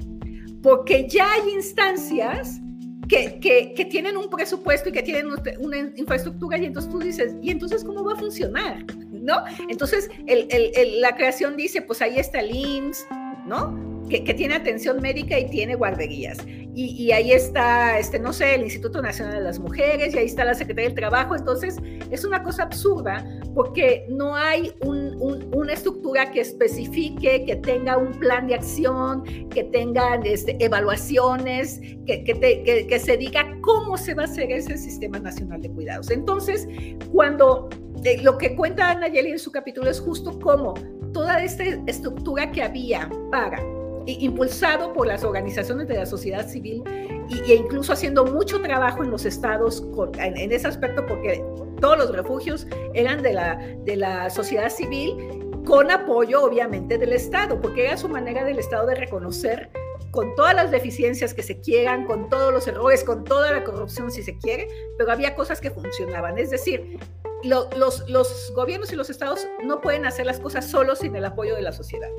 porque ya hay instancias que, que, tienen un presupuesto y que tienen una infraestructura y entonces tú dices, ¿y entonces cómo va a funcionar? ¿No? Entonces la creación dice, pues ahí está el ¿no? que, tiene atención médica y tiene guarderías. Y, ahí está, este, no sé, el Instituto Nacional de las Mujeres, y ahí está la Secretaría del Trabajo. Entonces, es una cosa absurda porque no hay una estructura que especifique, que tenga un plan de acción, que tenga este, evaluaciones, que, se diga cómo se va a hacer ese Sistema Nacional de Cuidados. Entonces, cuando eh, lo que cuenta Nayeli en su capítulo es justo cómo toda esta estructura que había para impulsado por las organizaciones de la sociedad civil, e incluso haciendo mucho trabajo en los estados en, ese aspecto, porque todos los refugios eran de la, de la sociedad civil con apoyo obviamente del Estado, porque era su manera del Estado de reconocer con todas las deficiencias que se quieran, con todos los errores, con toda la corrupción si se quiere, pero había cosas que funcionaban. Es decir, los, los gobiernos y los estados no pueden hacer las cosas solos sin el apoyo de la sociedad.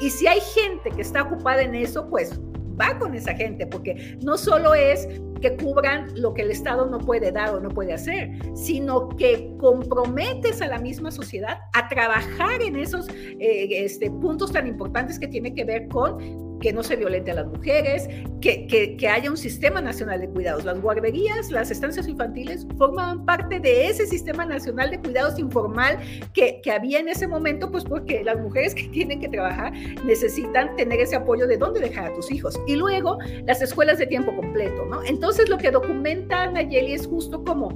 Y si hay gente que está ocupada en eso, pues va con esa gente, porque no solo es que cubran lo que el Estado no puede dar o no puede hacer, sino que comprometes a la misma sociedad a trabajar en esos eh, este, puntos tan importantes que tiene que ver con que no se violente a las mujeres, que, que, haya un sistema nacional de cuidados. Las guarderías, las estancias infantiles formaban parte de ese sistema nacional de cuidados informal que, que, había en ese momento, pues porque las mujeres que tienen que trabajar necesitan tener ese apoyo de dónde dejar a tus hijos. Y luego las escuelas de tiempo completo, ¿no? Entonces lo que documenta Nayeli es justo como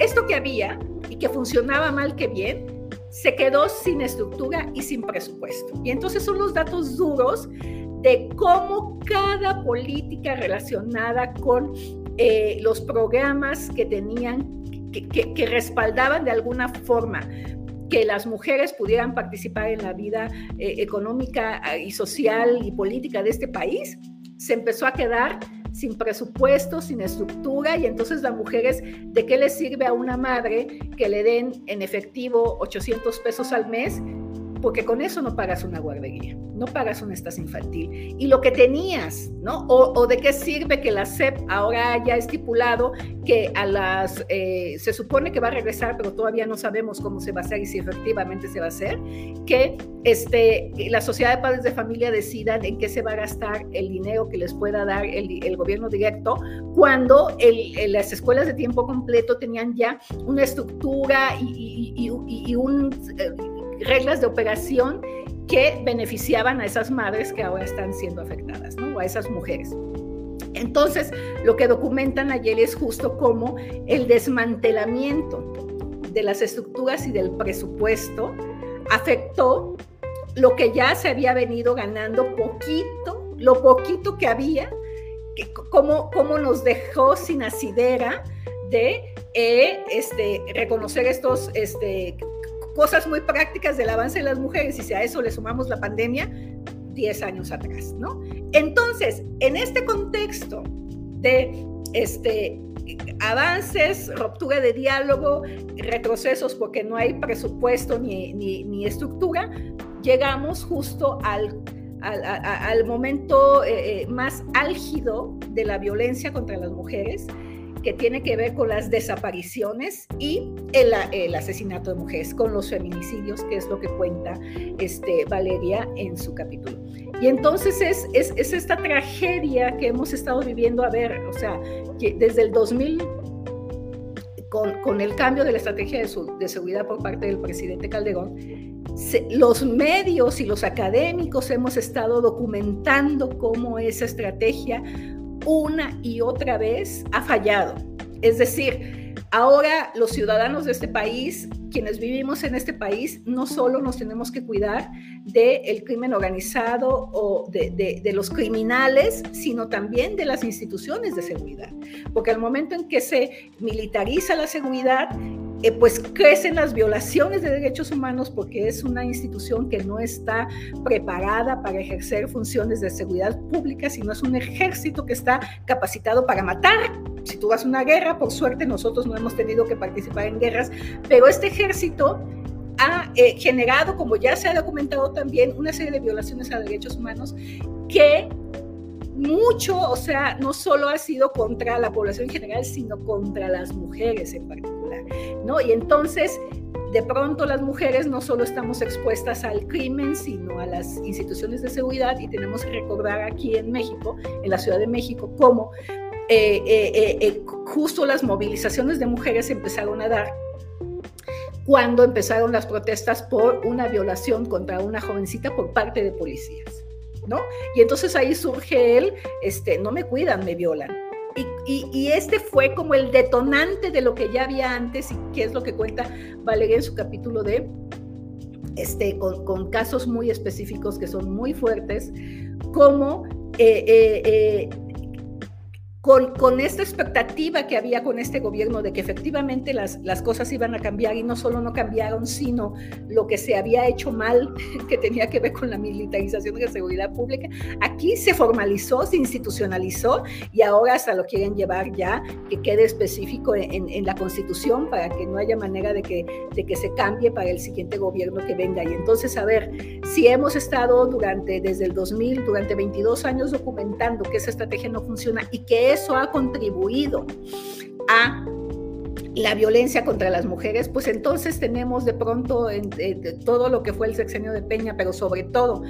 esto que había y que funcionaba mal que bien, se quedó sin estructura y sin presupuesto. Y entonces son los datos duros de cómo cada política relacionada con eh, los programas que tenían, que, respaldaban de alguna forma que las mujeres pudieran participar en la vida eh, económica eh, y social y política de este país, se empezó a quedar sin presupuesto, sin estructura, y entonces las mujeres, ¿de qué les sirve a una madre que le den en efectivo 800 pesos al mes porque con eso no pagas una guardería, no pagas una estancia infantil. Y lo que tenías, ¿no? O, de qué sirve que la SEP ahora haya estipulado que a las, eh, se supone que va a regresar, pero todavía no sabemos cómo se va a hacer y si efectivamente se va a hacer, que este, la sociedad de padres de familia decidan en qué se va a gastar el dinero que les pueda dar el, gobierno directo, cuando las escuelas de tiempo completo tenían ya una estructura y, un... Reglas de operación que beneficiaban a esas madres que ahora están siendo afectadas, ¿no? O a esas mujeres. Entonces, lo que documentan ayer es justo como el desmantelamiento de las estructuras y del presupuesto afectó lo que ya se había venido ganando poquito, lo poquito que había, que, como nos dejó sin asidera de eh, este, reconocer estos este, cosas muy prácticas del avance de las mujeres y si a eso le sumamos la pandemia, 10 años atrás, ¿no? Entonces, en este contexto de este, avances, ruptura de diálogo, retrocesos porque no hay presupuesto ni, ni, estructura, llegamos justo al, al, momento eh, eh, más álgido de la violencia contra las mujeres, que tiene que ver con las desapariciones y el, asesinato de mujeres, con los feminicidios, que es lo que cuenta este, Valeria en su capítulo. Y entonces es, es, esta tragedia que hemos estado viviendo, a ver, o sea, que desde el 2000 con, con, el cambio de la estrategia de, de, seguridad por parte del presidente Calderón, los medios y los académicos hemos estado documentando cómo esa estrategia una y otra vez ha fallado. Es decir, ahora los ciudadanos de este país, quienes vivimos en este país, no solo nos tenemos que cuidar del crimen organizado o de, de, los criminales, sino también de las instituciones de seguridad. Porque al momento en que se militariza la seguridad, eh, pues crecen las violaciones de derechos humanos porque es una institución que no está preparada para ejercer funciones de seguridad pública, sino es un ejército que está capacitado para matar. Si tú vas a una guerra, por suerte nosotros no hemos tenido que participar en guerras, pero este ejército ha eh, generado, como ya se ha documentado también, una serie de violaciones a derechos humanos que mucho, o sea, no solo ha sido contra la población en general, sino contra las mujeres en particular. ¿No? Y entonces, de pronto las mujeres no solo estamos expuestas al crimen, sino a las instituciones de seguridad y tenemos que recordar aquí en México, en la Ciudad de México, cómo eh, eh, eh, justo las movilizaciones de mujeres empezaron a dar cuando empezaron las protestas por una violación contra una jovencita por parte de policías, ¿no? Y entonces ahí surge el, este, no me cuidan, me violan. Y, este fue como el detonante de lo que ya había antes y que es lo que cuenta Valeria en su capítulo de, este, con, casos muy específicos que son muy fuertes, como, eh, eh, eh, con, esta expectativa que había con este gobierno de que efectivamente las, las cosas iban a cambiar y no solo no cambiaron, sino lo que se había hecho mal, que tenía que ver con la militarización de la seguridad pública, aquí se formalizó, se institucionalizó y ahora hasta lo quieren llevar ya, que quede específico en, en la constitución para que no haya manera de que, de que se cambie para el siguiente gobierno que venga. Y entonces, a ver, si hemos estado durante, desde el 2000, durante 22 años documentando que esa estrategia no funciona y que eso ha contribuido a la violencia contra las mujeres, pues entonces tenemos de pronto todo lo que fue el sexenio de Peña, pero sobre todo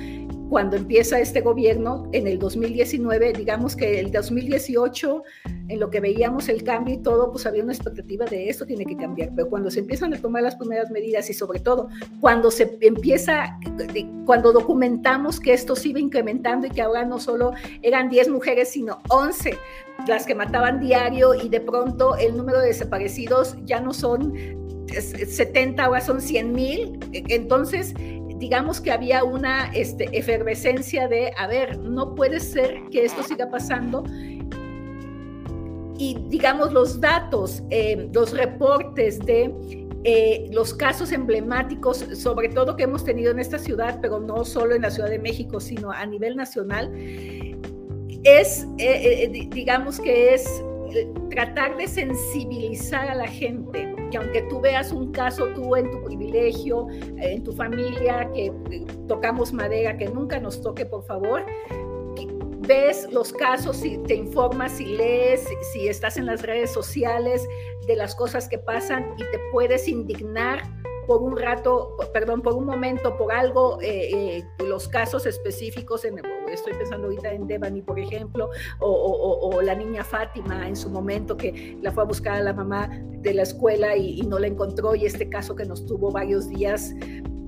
cuando empieza este gobierno en el 2019, digamos que el 2018, en lo que veíamos el cambio y todo, pues había una expectativa de esto tiene que cambiar, pero cuando se empiezan a tomar las primeras medidas y sobre todo cuando se empieza, cuando documentamos que esto se iba incrementando y que ahora no solo eran 10 mujeres, sino 11 las que mataban diario y de pronto el número de desaparecidos ya no son 70, ahora son 100 mil, entonces digamos que había una este, efervescencia de, a ver, no puede ser que esto siga pasando. Y digamos los datos, eh, los reportes de eh, los casos emblemáticos, sobre todo que hemos tenido en esta ciudad, pero no solo en la Ciudad de México, sino a nivel nacional, es, eh, digamos que es tratar de sensibilizar a la gente que aunque tú veas un caso tú en tu privilegio, en tu familia, que eh, tocamos madera, que nunca nos toque, por favor, ves los casos y te informas y lees, si estás en las redes sociales de las cosas que pasan y te puedes indignar por un rato, perdón, por un momento, por algo, eh, eh, los casos específicos, en, estoy pensando ahorita en Devani, por ejemplo, o, la niña Fátima en su momento que la fue a buscar a la mamá de la escuela y, no la encontró, y este caso que nos tuvo varios días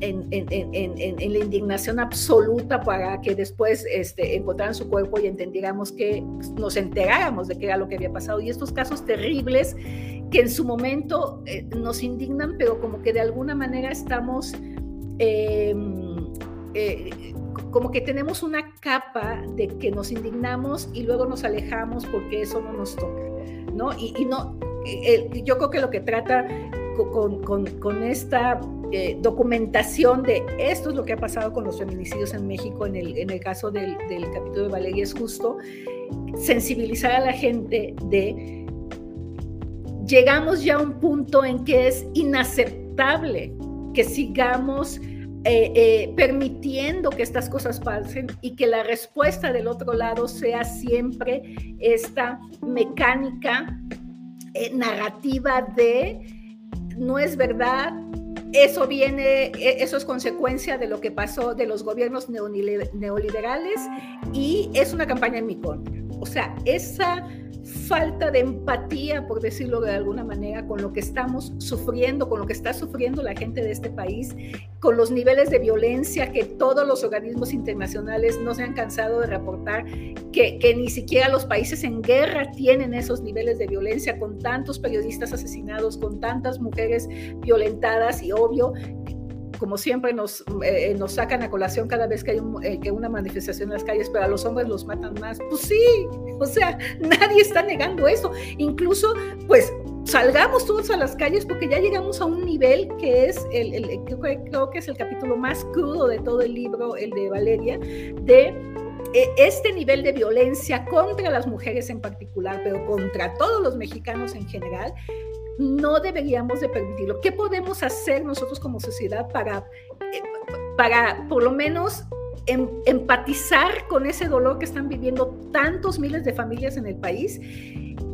en, en, en, la indignación absoluta para que después este, encontraran su cuerpo y entendiéramos que nos enteráramos de qué era lo que había pasado. Y estos casos terribles que en su momento eh, nos indignan, pero como que de alguna manera estamos, em, eh, como que tenemos una capa de que nos indignamos y luego nos alejamos porque eso no nos toca, ¿no? Y, no, yo creo que lo que trata con, esta eh, documentación de esto es lo que ha pasado con los feminicidios en México en el, en el caso del, del capítulo de Valeria es justo sensibilizar a la gente de llegamos ya a un punto en que es inaceptable que sigamos eh, eh, permitiendo que estas cosas pasen y que la respuesta del otro lado sea siempre esta mecánica eh, narrativa de no es verdad, eso viene, e, eso es consecuencia de lo que pasó de los gobiernos neoliberales y es una campaña en mi contra. O sea, esa falta de empatía, por decirlo de alguna manera, con lo que estamos sufriendo, con lo que está sufriendo la gente de este país, con los niveles de violencia que todos los organismos internacionales no se han cansado de reportar, que, ni siquiera los países en guerra tienen esos niveles de violencia, con tantos periodistas asesinados, con tantas mujeres violentadas y obvio como siempre nos, eh, nos sacan a colación cada vez que hay eh, una manifestación en las calles, pero a los hombres los matan más. Pues sí, o sea, nadie está negando eso. Incluso, pues salgamos todos a las calles porque ya llegamos a un nivel que es, el, el creo, que es el capítulo más crudo de todo el libro, el de Valeria, de eh, este nivel de violencia contra las mujeres en particular, pero contra todos los mexicanos en general, no deberíamos de permitirlo. ¿Qué podemos hacer nosotros como sociedad para, eh, para por lo menos em, empatizar con ese dolor que están viviendo tantos miles de familias en el país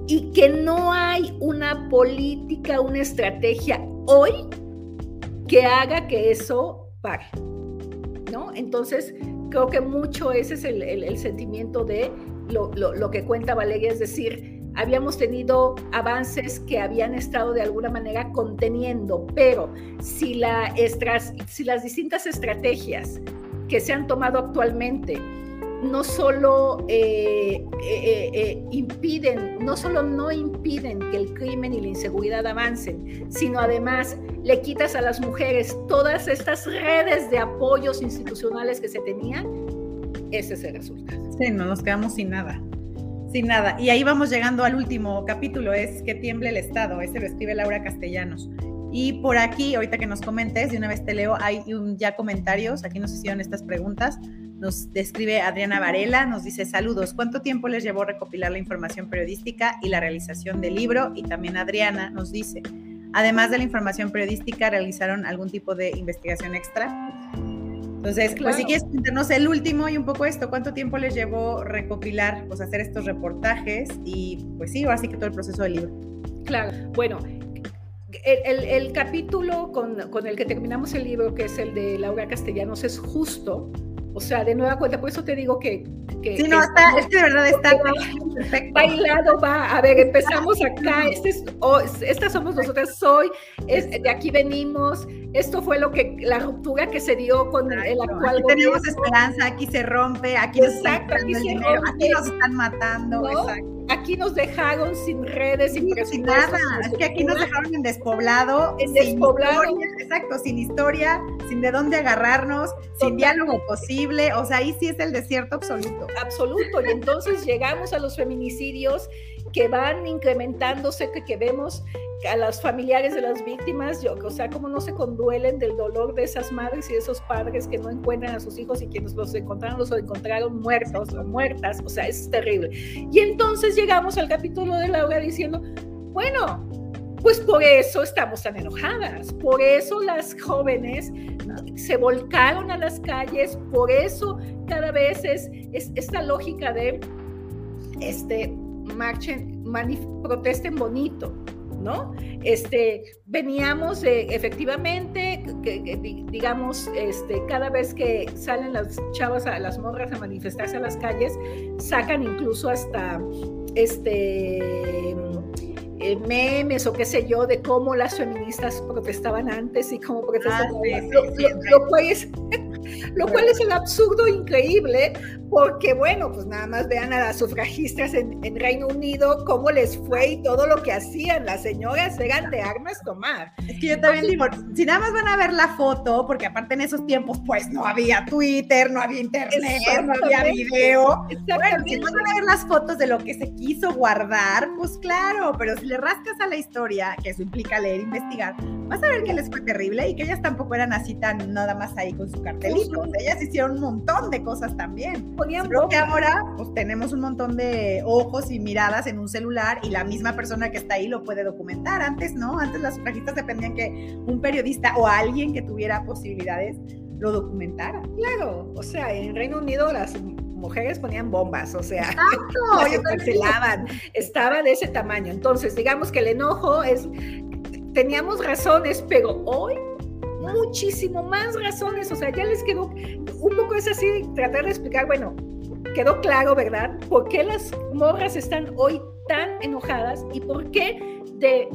y que no hay una política, una estrategia hoy que haga que eso pare? ¿No? Entonces, creo que mucho ese es el, sentimiento de lo, lo que cuenta Valeria, es decir, habíamos tenido avances que habían estado de alguna manera conteniendo, pero si, la si las distintas estrategias que se han tomado actualmente no solo eh, eh, eh, impiden, no solo no impiden que el crimen y la inseguridad avancen, sino además le quitas a las mujeres todas estas redes de apoyos institucionales que se tenían, ese es el resultado. Sí, no nos quedamos sin nada. Sin nada. Y ahí vamos llegando al último capítulo, es que tiemble el Estado. Ese lo escribe Laura Castellanos. Y por aquí, ahorita que nos comentes, de una vez te leo, hay ya comentarios, aquí nos hicieron estas preguntas. Nos describe Adriana Varela, nos dice saludos, ¿cuánto tiempo les llevó recopilar la información periodística y la realización del libro? Y también Adriana nos dice, además de la información periodística, ¿realizaron algún tipo de investigación extra? Entonces, pues si quieres contarnos el último y un poco esto, ¿cuánto tiempo les llevó recopilar, pues hacer estos reportajes y pues sí, así que todo el proceso del libro? Claro, bueno, el, capítulo con, el que terminamos el libro, que es el de Laura Castellanos, es justo. O sea, de nueva cuenta, por eso te digo que... que sí, no, está, es que de verdad está perfecto. bailado, va. A ver, empezamos acá. Este es, oh, estas somos nosotras hoy. Es, de aquí venimos. Esto fue lo que la ruptura que se dio con el actual aquí Tenemos esperanza, aquí se rompe, aquí, exacto, aquí, se rompe, aquí nos están matando. Exacto aquí nos dejaron sin redes, sin, nada. Es que aquí nos dejaron en despoblado. En despoblado. exacto, sin historia, sin de dónde agarrarnos, sin diálogo posible. O sea, ahí sí es el desierto absoluto. Absoluto. Y entonces llegamos a los feminicidios que van incrementándose, que, que vemos a los familiares de las víctimas, yo, o sea, cómo no se conduelen del dolor de esas madres y de esos padres que no encuentran a sus hijos y quienes los encontraron los encontraron muertos o muertas, o sea, es terrible. Y entonces llegamos al capítulo de Laura diciendo, bueno, pues por eso estamos tan enojadas, por eso las jóvenes se volcaron a las calles, por eso cada vez es, esta lógica de este, marchen, protesten bonito, ¿no? Este, veníamos efectivamente, digamos, este, cada vez que salen las chavas, a las morras a manifestarse a las calles, sacan incluso hasta, este, eh, memes o qué sé yo de cómo las feministas protestaban antes y cómo protestaban. Ah, lo cual es el absurdo increíble, porque bueno, pues nada más vean a las sufragistas en, Reino Unido, cómo les fue y todo lo que hacían. Las señoras eran de armas tomar. Es que yo también digo, si nada más van a ver la foto, porque aparte en esos tiempos pues no había Twitter, no había internet, no había video. Bueno, si van a ver las fotos de lo que se quiso guardar, pues claro, pero si le rascas a la historia, que eso implica leer, investigar, vas a ver que les fue terrible y que ellas tampoco eran así tan nada más ahí con su cartelito ellas hicieron un montón de cosas también. Creo que ahora pues tenemos un montón de ojos y miradas en un celular y la misma persona que está ahí lo puede documentar. Antes no, antes las sufragistas dependían que un periodista o alguien que tuviera posibilidades lo documentara. Claro, o sea, en Reino Unido las mujeres ponían bombas, o sea, se cancelaban, estaba de ese tamaño. Entonces, digamos que el enojo es, teníamos razones, pero hoy muchísimo más razones, o sea, ya les quedó, un poco es así, tratar de explicar, bueno, quedó claro, ¿verdad? ¿Por qué las morras están hoy tan enojadas y por qué de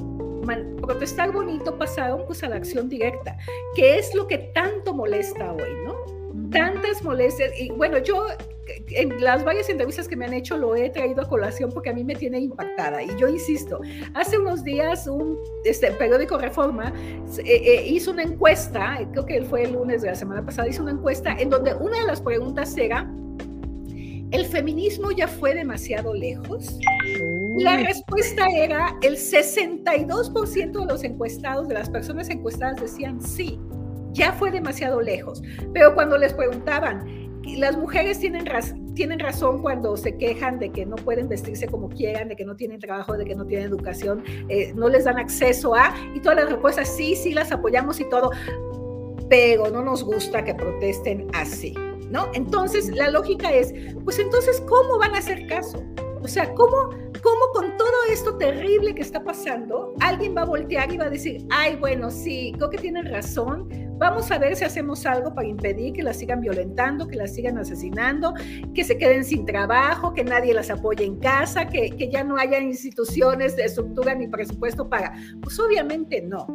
protestar bonito pasaron pues a la acción directa, que es lo que tanto molesta hoy, ¿no? tantas molestias. Y bueno, yo en las varias entrevistas que me han hecho lo he traído a colación porque a mí me tiene impactada. Y yo insisto, hace unos días un este, periódico Reforma eh, eh, hizo una encuesta, creo que fue el lunes de la semana pasada, hizo una encuesta en donde una de las preguntas era, ¿el feminismo ya fue demasiado lejos? La respuesta era, el 62% de los encuestados, de las personas encuestadas decían sí ya fue demasiado lejos. Pero cuando les preguntaban, las mujeres tienen, tienen razón cuando se quejan de que no pueden vestirse como quieran, de que no tienen trabajo, de que no tienen educación, eh, no les dan acceso a, y todas las respuestas, sí, sí, las apoyamos y todo, pero no nos gusta que protesten así, ¿no? Entonces, la lógica es, pues entonces, ¿cómo van a hacer caso? Sea, ¿cómo, ¿cómo con todo esto terrible que está pasando, alguien va a voltear y va a decir, ay, bueno, sí, creo que tienen razón, Vamos a ver si hacemos algo para impedir que las sigan violentando, que las sigan asesinando, que se queden sin trabajo, que nadie las apoye en casa, que, que ya no haya instituciones de estructura ni presupuesto para. Pues obviamente no.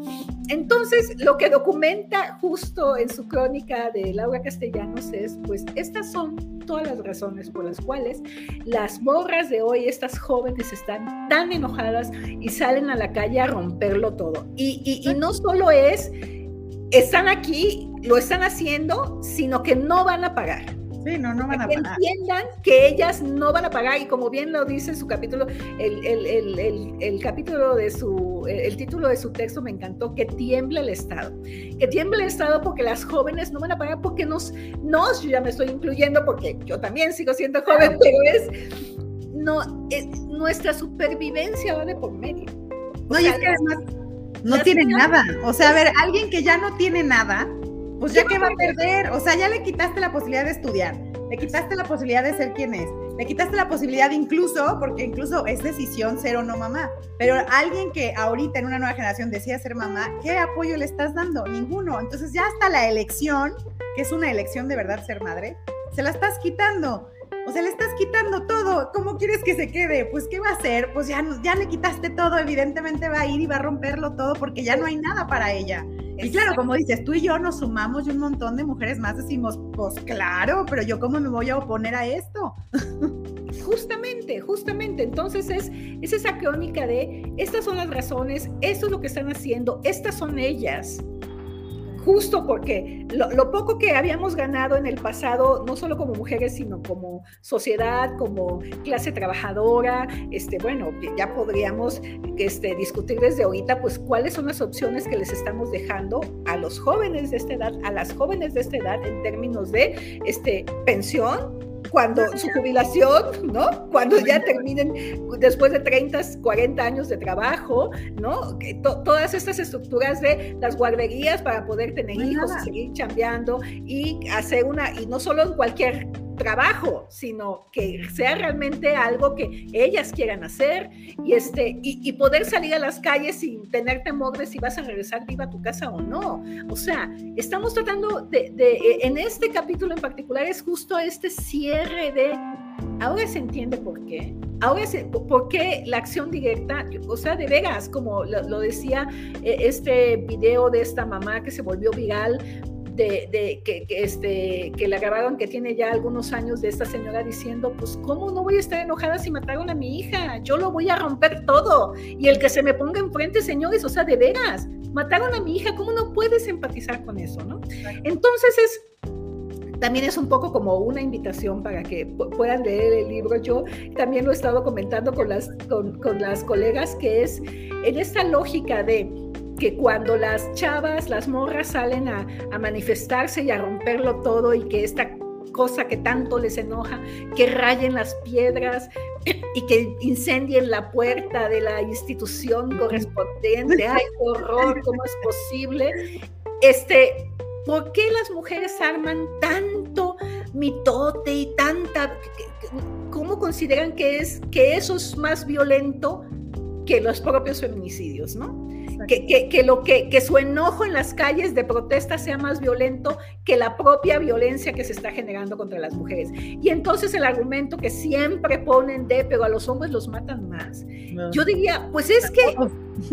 Entonces, lo que documenta justo en su crónica de Laura Castellanos es, pues, estas son todas las razones por las cuales las morras de hoy, estas jóvenes, están tan enojadas y salen a la calle a romperlo todo. Y, y, y no solo es están aquí, lo están haciendo, sino que no van a pagar. Sí, no, no van a que pagar. entiendan que ellas no van a pagar y como bien lo dice en su capítulo, el, el, el, el, capítulo de su, el título de su texto me encantó, que tiemble el Estado. Que tiemble el Estado porque las jóvenes no van a pagar porque nos, nos, yo ya me estoy incluyendo porque yo también sigo siendo joven, pero es, no, es, nuestra supervivencia va de por medio. no, y es que además no tiene nada. O sea, a ver, alguien que ya no tiene nada, pues ya que va a perder, o sea, ya le quitaste la posibilidad de estudiar, le quitaste la posibilidad de ser quien es, le quitaste la posibilidad incluso, porque incluso es decisión ser o no mamá, pero alguien que ahorita en una nueva generación decía ser mamá, ¿qué apoyo le estás dando? Ninguno. Entonces ya hasta la elección, que es una elección de verdad ser madre, se la estás quitando. O sea, le estás quitando todo. ¿Cómo quieres que se quede? Pues, ¿qué va a hacer? Pues ya, ya le quitaste todo. Evidentemente va a ir y va a romperlo todo porque ya no hay nada para ella. Y claro, como dices, tú y yo nos sumamos y un montón de mujeres más decimos, pues claro, pero yo cómo me voy a oponer a esto. Justamente, justamente. Entonces es, es esa crónica de, estas son las razones, esto es lo que están haciendo, estas son ellas justo porque lo, poco que habíamos ganado en el pasado, no solo como mujeres, sino como sociedad, como clase trabajadora, este, bueno, ya podríamos este, discutir desde ahorita, pues, cuáles son las opciones que les estamos dejando a los jóvenes de esta edad, a las jóvenes de esta edad en términos de este, pensión, cuando su jubilación, ¿no? Cuando ya terminen, después de 30, 40 años de trabajo, ¿no? todas estas estructuras de las guarderías para poder tener hijos y seguir chambeando y hacer una, y no solo en cualquier trabajo, sino que sea realmente algo que ellas quieran hacer y, este, y, poder salir a las calles sin tener temor de si vas a regresar viva a tu casa o no. O sea, estamos tratando de, en este capítulo en particular es justo este cierre de, ahora se entiende por qué. Ahora, se, ¿por qué la acción directa? O sea, de veras, como lo, lo decía eh, este video de esta mamá que se volvió viral, de, que, este, que la grabaron, que tiene ya algunos años, de esta señora diciendo, pues, ¿cómo no voy a estar enojada si mataron a mi hija? Yo lo voy a romper todo. Y el que se me ponga enfrente, señores, o sea, de veras, mataron a mi hija, ¿cómo no puedes empatizar con eso, no? Entonces es también es un poco como una invitación para que puedan leer el libro. Yo también lo he estado comentando con las, con, con las colegas, que es en esta lógica de que cuando las chavas, las morras salen a, manifestarse y a romperlo todo y que esta cosa que tanto les enoja, que rayen las piedras y que incendien la puerta de la institución correspondiente. ¡Ay, qué horror! ¿Cómo es posible? Este, ¿Por qué las mujeres arman tanto mitote y tanta... ¿Cómo consideran que, es, que eso es más violento que los propios feminicidios, no? Que, lo que, que su enojo en las calles de protesta sea más violento que la propia violencia que se está generando contra las mujeres. Y entonces el argumento que siempre ponen de, pero a los hombres los matan más. Yo diría, pues es que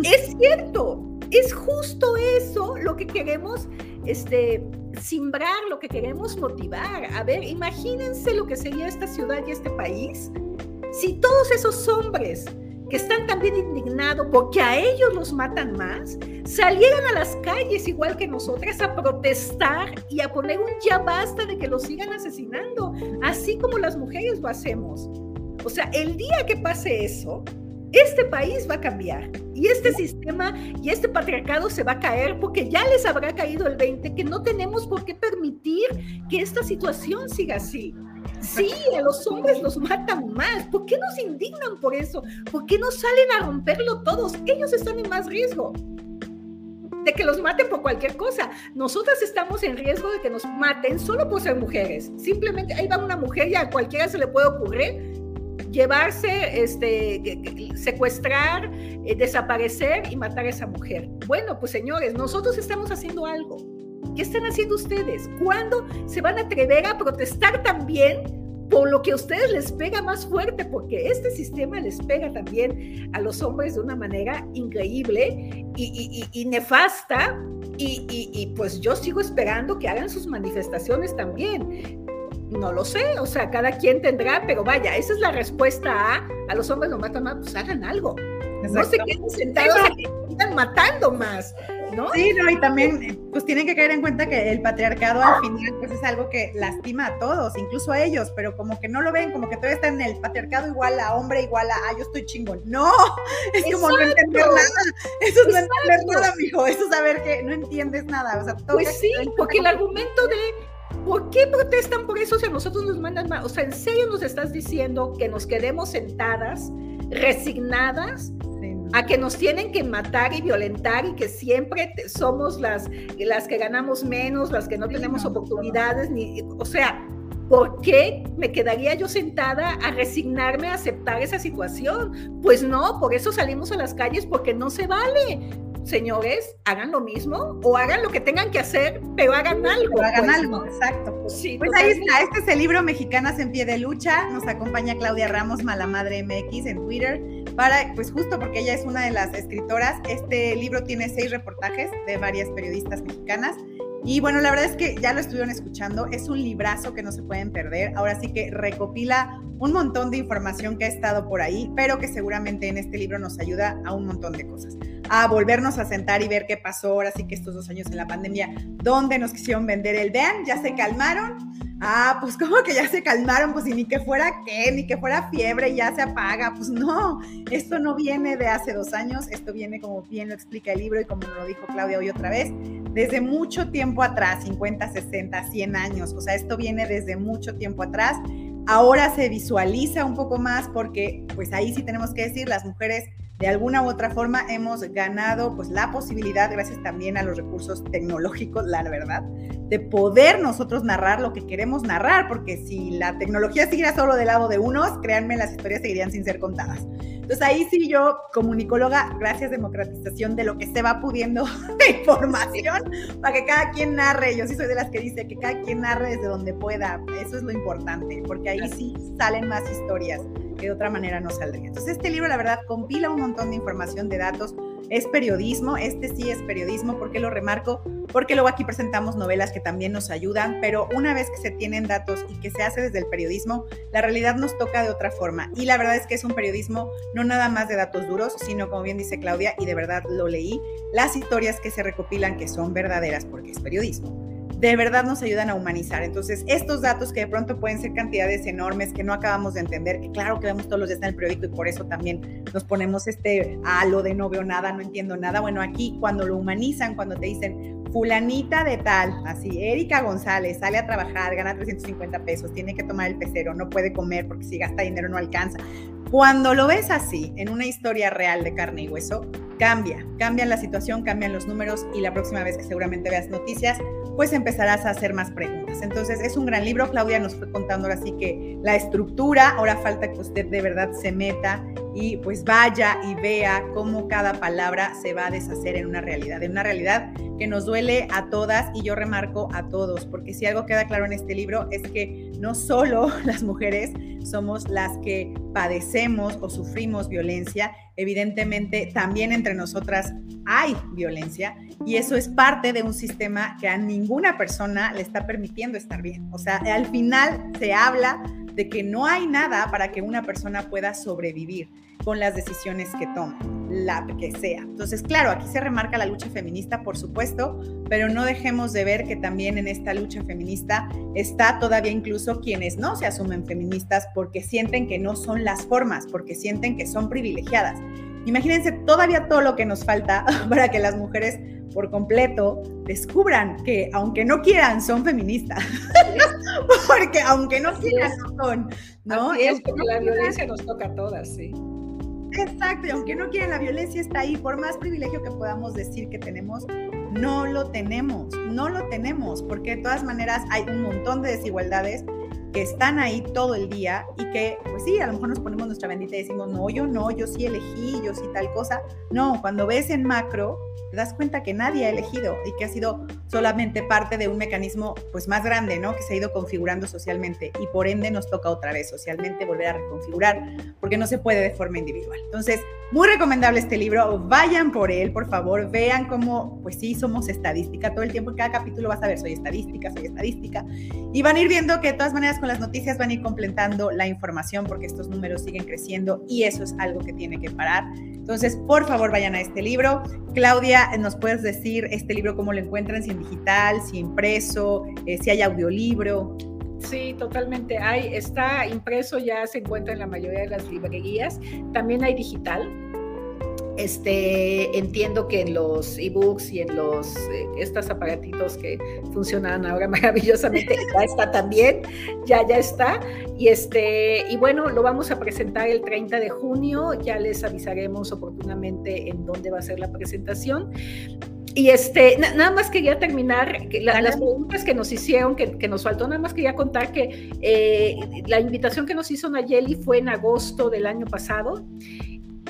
es cierto, es justo eso lo que queremos este, simbrar, lo que queremos motivar. A ver, imagínense lo que sería esta ciudad y este país si todos esos hombres que están también indignados porque a ellos los matan más, salieran a las calles igual que nosotras a protestar y a poner un ya basta de que los sigan asesinando, así como las mujeres lo hacemos. O sea, el día que pase eso, este país va a cambiar y este sistema y este patriarcado se va a caer porque ya les habrá caído el 20 que no tenemos por qué permitir que esta situación siga así. Sí, a los hombres los matan más. ¿Por qué nos indignan por eso? ¿Por qué no salen a romperlo todos? Ellos están en más riesgo de que los maten por cualquier cosa. Nosotras estamos en riesgo de que nos maten solo por ser mujeres. Simplemente ahí va una mujer y a cualquiera se le puede ocurrir llevarse, este, secuestrar, eh, desaparecer y matar a esa mujer. Bueno, pues señores, nosotros estamos haciendo algo. ¿Qué están haciendo ustedes? ¿Cuándo se van a atrever a protestar también por lo que a ustedes les pega más fuerte? Porque este sistema les pega también a los hombres de una manera increíble y, nefasta. Y, pues yo sigo esperando que hagan sus manifestaciones también. No lo sé, o sea, cada quien tendrá, pero vaya, esa es la respuesta a a los hombres lo matan más, pues hagan algo. No se queden sentados, están matando más. ¿No? Sí, no, y también eh, pues tienen que caer en cuenta que el patriarcado al final pues es algo que lastima a todos, incluso a ellos, pero como que no lo ven, como que todavía están en el patriarcado igual a hombre, igual a, ah, yo estoy chingón. No, es como no entender nada. Eso es no entender nada, mijo, eso es saber que no entiendes nada. O sea, todo pues sí, porque el argumento de ¿por qué protestan por eso si a nosotros nos mandan más? O sea, ¿en serio nos estás diciendo que nos quedemos sentadas, resignadas? A que nos tienen que matar y violentar y que siempre somos las, las que ganamos menos, las que no tenemos oportunidades, ni, o sea, ¿por qué me quedaría yo sentada a resignarme a aceptar esa situación? Pues no, por eso salimos a las calles porque no se vale señores, hagan lo mismo o hagan lo que tengan que hacer, pero hagan algo. hagan pues, algo, exacto. Pues, pues ahí está, este es el libro Mexicanas en pie de lucha. Nos acompaña Claudia Ramos, Malamadre MX en Twitter, para, pues justo porque ella es una de las escritoras. Este libro tiene seis reportajes de varias periodistas mexicanas. Y bueno, la verdad es que ya lo estuvieron escuchando, es un librazo que no se pueden perder. Ahora sí que recopila un montón de información que ha estado por ahí, pero que seguramente en este libro nos ayuda a un montón de cosas a volvernos a sentar y ver qué pasó ahora sí que estos dos años en la pandemia, dónde nos quisieron vender el vean, ya se calmaron. Ah, pues como que ya se calmaron, pues y ni que fuera qué, ni que fuera fiebre, ya se apaga, pues no, esto no viene de hace dos años, esto viene como bien lo explica el libro y como lo dijo Claudia hoy otra vez, desde mucho tiempo atrás, 50, 60, 100 años, o sea, esto viene desde mucho tiempo atrás. Ahora se visualiza un poco más porque pues ahí sí tenemos que decir, las mujeres de alguna u otra forma hemos ganado pues la posibilidad, gracias también a los recursos tecnológicos, la verdad, de poder nosotros narrar lo que queremos narrar, porque si la tecnología siguiera solo del lado de unos, créanme, las historias seguirían sin ser contadas. Entonces ahí sí yo, comunicóloga, gracias democratización de lo que se va pudiendo de información, para que cada quien narre, yo sí soy de las que dice que cada quien narre desde donde pueda, eso es lo importante, porque ahí sí salen más historias que de otra manera no saldría. Entonces, este libro, la verdad, compila un montón de información, de datos, es periodismo, este sí es periodismo, ¿por qué lo remarco? Porque luego aquí presentamos novelas que también nos ayudan, pero una vez que se tienen datos y que se hace desde el periodismo, la realidad nos toca de otra forma. Y la verdad es que es un periodismo no nada más de datos duros, sino como bien dice Claudia, y de verdad lo leí, las historias que se recopilan que son verdaderas porque es periodismo de verdad nos ayudan a humanizar. Entonces, estos datos que de pronto pueden ser cantidades enormes que no acabamos de entender, que claro que vemos todos los días en el periódico y por eso también nos ponemos este halo de no veo nada, no entiendo nada. Bueno, aquí cuando lo humanizan, cuando te dicen fulanita de tal, así, Erika González sale a trabajar, gana 350 pesos, tiene que tomar el pecero, no puede comer porque si gasta dinero no alcanza. Cuando lo ves así, en una historia real de carne y hueso, cambia, cambia la situación, cambian los números y la próxima vez que seguramente veas noticias, pues empezarás a hacer más preguntas. Entonces es un gran libro, Claudia nos fue contando ahora sí que la estructura, ahora falta que usted de verdad se meta y pues vaya y vea cómo cada palabra se va a deshacer en una realidad, en una realidad que nos duele a todas y yo remarco a todos, porque si algo queda claro en este libro es que no solo las mujeres somos las que padecemos o sufrimos violencia, evidentemente también entre nosotras hay violencia y eso es parte de un sistema que a ninguna persona le está permitiendo estar bien. O sea, al final se habla de que no hay nada para que una persona pueda sobrevivir con las decisiones que toma, la que sea. Entonces, claro, aquí se remarca la lucha feminista, por supuesto, pero no dejemos de ver que también en esta lucha feminista está todavía incluso quienes no se asumen feministas porque sienten que no son las formas, porque sienten que son privilegiadas. Imagínense todavía todo lo que nos falta para que las mujeres por completo descubran que aunque no quieran son feministas, porque aunque no quieran no son, ¿no? es, porque la violencia nos toca a todas, sí. Exacto, y aunque no quieran, la violencia está ahí, por más privilegio que podamos decir que tenemos, no lo tenemos, no lo tenemos, porque de todas maneras hay un montón de desigualdades que están ahí todo el día y que, pues sí, a lo mejor nos ponemos nuestra bendita y decimos, no, yo no, yo sí elegí, yo sí tal cosa. No, cuando ves en macro, te das cuenta que nadie ha elegido y que ha sido solamente parte de un mecanismo pues más grande, ¿no? Que se ha ido configurando socialmente y por ende nos toca otra vez socialmente volver a reconfigurar porque no se puede de forma individual. Entonces, muy recomendable este libro, vayan por él, por favor, vean cómo, pues sí, somos estadística, todo el tiempo en cada capítulo vas a ver, soy estadística, soy estadística, y van a ir viendo que de todas maneras con las noticias van a ir completando la información porque estos números siguen creciendo y eso es algo que tiene que parar Entonces, por favor, vayan a este libro. Claudia, ¿nos puedes decir este libro cómo lo encuentran? Si en digital, si impreso, eh, si hay audiolibro. Sí, totalmente. Hay, está impreso, ya se encuentra en la mayoría de las librerías. También hay digital. Este, entiendo que en los ebooks y en los eh, estos aparatitos que funcionan ahora maravillosamente ya está también, ya ya está. Y este, y bueno, lo vamos a presentar el 30 de junio, ya les avisaremos oportunamente en dónde va a ser la presentación. Y este, nada más quería terminar las preguntas que nos hicieron, que, que, nos faltó, nada más quería contar que eh, la invitación que nos hizo Nayeli fue en agosto del año pasado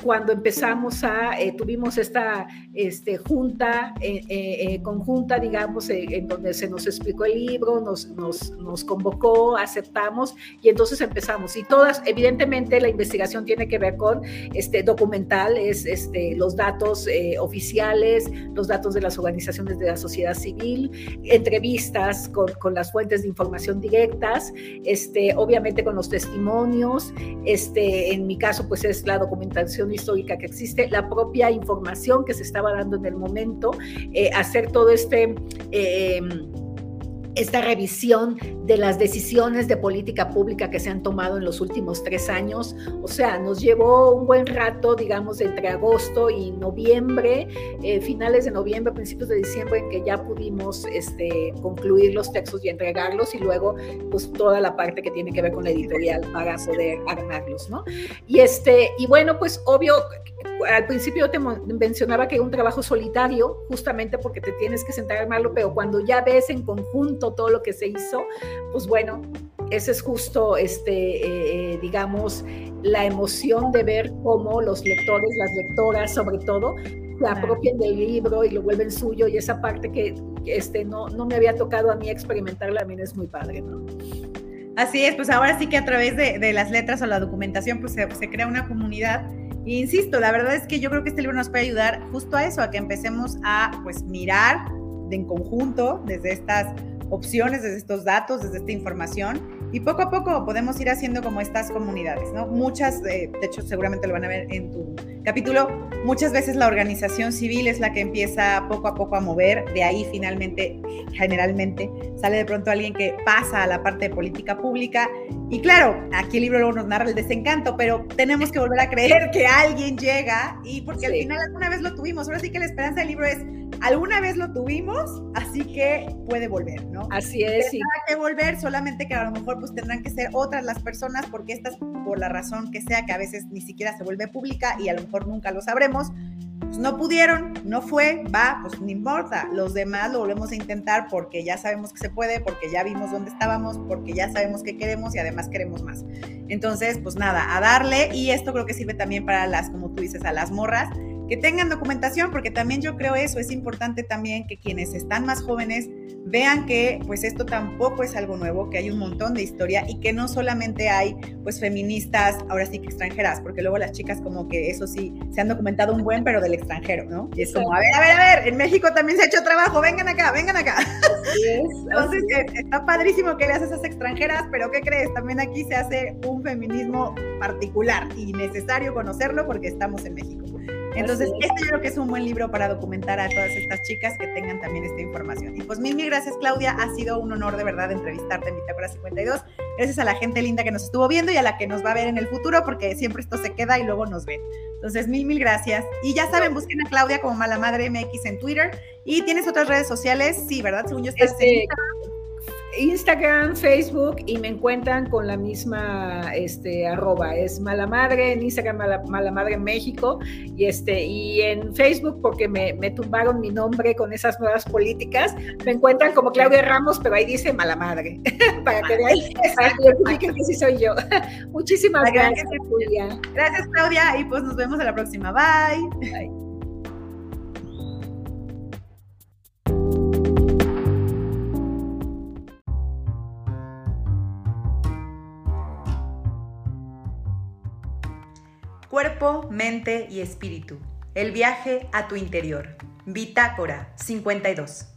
cuando empezamos a, eh, tuvimos esta este, junta eh, eh, conjunta, digamos, en donde se nos explicó el libro, nos, nos, nos, convocó, aceptamos y entonces empezamos. Y todas, evidentemente, la investigación tiene que ver con este, documental, es este, los datos oficiales, los datos de las organizaciones de la sociedad civil, entrevistas con, con las fuentes de información directas, este, obviamente con los testimonios, este, en mi caso, pues es la documentación histórica que existe, la propia información que se estaba dando en el momento, eh, hacer todo este... Eh, esta revisión de las decisiones de política pública que se han tomado en los últimos tres años. O sea, nos llevó un buen rato, digamos, entre agosto y noviembre, eh, finales de noviembre, principios de diciembre, en que ya pudimos este, concluir los textos y entregarlos y luego, pues, toda la parte que tiene que ver con la editorial para poder armarlos, ¿no? Y, este, y bueno, pues, obvio, al principio te mencionaba que era un trabajo solitario, justamente porque te tienes que sentar a armarlo, pero cuando ya ves en conjunto todo lo que se hizo, pues bueno, ese es justo, este, eh, digamos, la emoción de ver cómo los lectores, las lectoras sobre todo, se apropian del libro y lo vuelven suyo y esa parte que este, no, no me había tocado a mí experimentarla también es muy padre, ¿no? Así es, pues ahora sí que a través de, las letras o la documentación pues se, se crea una comunidad insisto, la verdad es que yo creo que este libro nos puede ayudar justo a eso, a que empecemos a pues mirar de en conjunto desde estas opciones, desde estos datos, desde esta información y poco a poco podemos ir haciendo como estas comunidades, ¿no? Muchas, eh, de hecho seguramente lo van a ver en tu capítulo, muchas veces la organización civil es la que empieza poco a poco a mover, de ahí finalmente, generalmente, sale de pronto alguien que pasa a la parte de política pública y claro, aquí el libro luego nos narra el desencanto, pero tenemos que volver a creer que alguien llega y porque al final alguna vez lo tuvimos, ahora sí que la esperanza del libro es alguna vez lo tuvimos, así que puede volver, ¿no? Así es. Tendrá que volver, solamente que a lo mejor pues tendrán que ser otras las personas, porque estas, por la razón que sea, que a veces ni siquiera se vuelve pública y a lo mejor nunca lo sabremos, pues no pudieron, no fue, va, pues no importa. Los demás lo volvemos a intentar porque ya sabemos que se puede, porque ya vimos dónde estábamos, porque ya sabemos qué queremos y además queremos más. Entonces, pues nada, a darle y esto creo que sirve también para las, como tú dices, a las morras que tengan documentación, porque también yo creo eso, es importante también que quienes están más jóvenes vean que pues esto tampoco es algo nuevo, que hay un montón de historia y que no solamente hay pues feministas, ahora sí que extranjeras, porque luego las chicas como que eso sí, se han documentado un buen, pero del extranjero, ¿no? Y es como, a ver, a ver, a ver, en México también se ha hecho trabajo, vengan acá, vengan acá. Entonces, está padrísimo que le haces a esas extranjeras, pero ¿qué crees? También aquí se hace un feminismo particular y necesario conocerlo porque estamos en México. Entonces, este yo creo que es un buen libro para documentar a todas estas chicas que tengan también esta información. Y pues mil, mil gracias, Claudia. Ha sido un honor de verdad entrevistarte en Bitácora 52. Gracias a la gente linda que nos estuvo viendo y a la que nos va a ver en el futuro, porque siempre esto se queda y luego nos ven. Entonces, mil, mil gracias. Y ya saben, busquen a Claudia como Mala Madre MX en Twitter. ¿Y tienes otras redes sociales? Sí, ¿verdad? Según yo estás este, Instagram, Facebook y me encuentran con la misma este, arroba. Es Mala Madre, en Instagram Mala, Madre México y, este, y en Facebook porque me, me, tumbaron mi nombre con esas nuevas políticas. Me encuentran como Claudia Ramos, pero ahí dice Mala Madre, para que vean que sí soy yo. Muchísimas gracias, gracias, Julia. Gracias, Claudia, y pues nos vemos a la próxima. Bye. Bye. Cuerpo, mente y espíritu. El viaje a tu interior. Bitácora 52.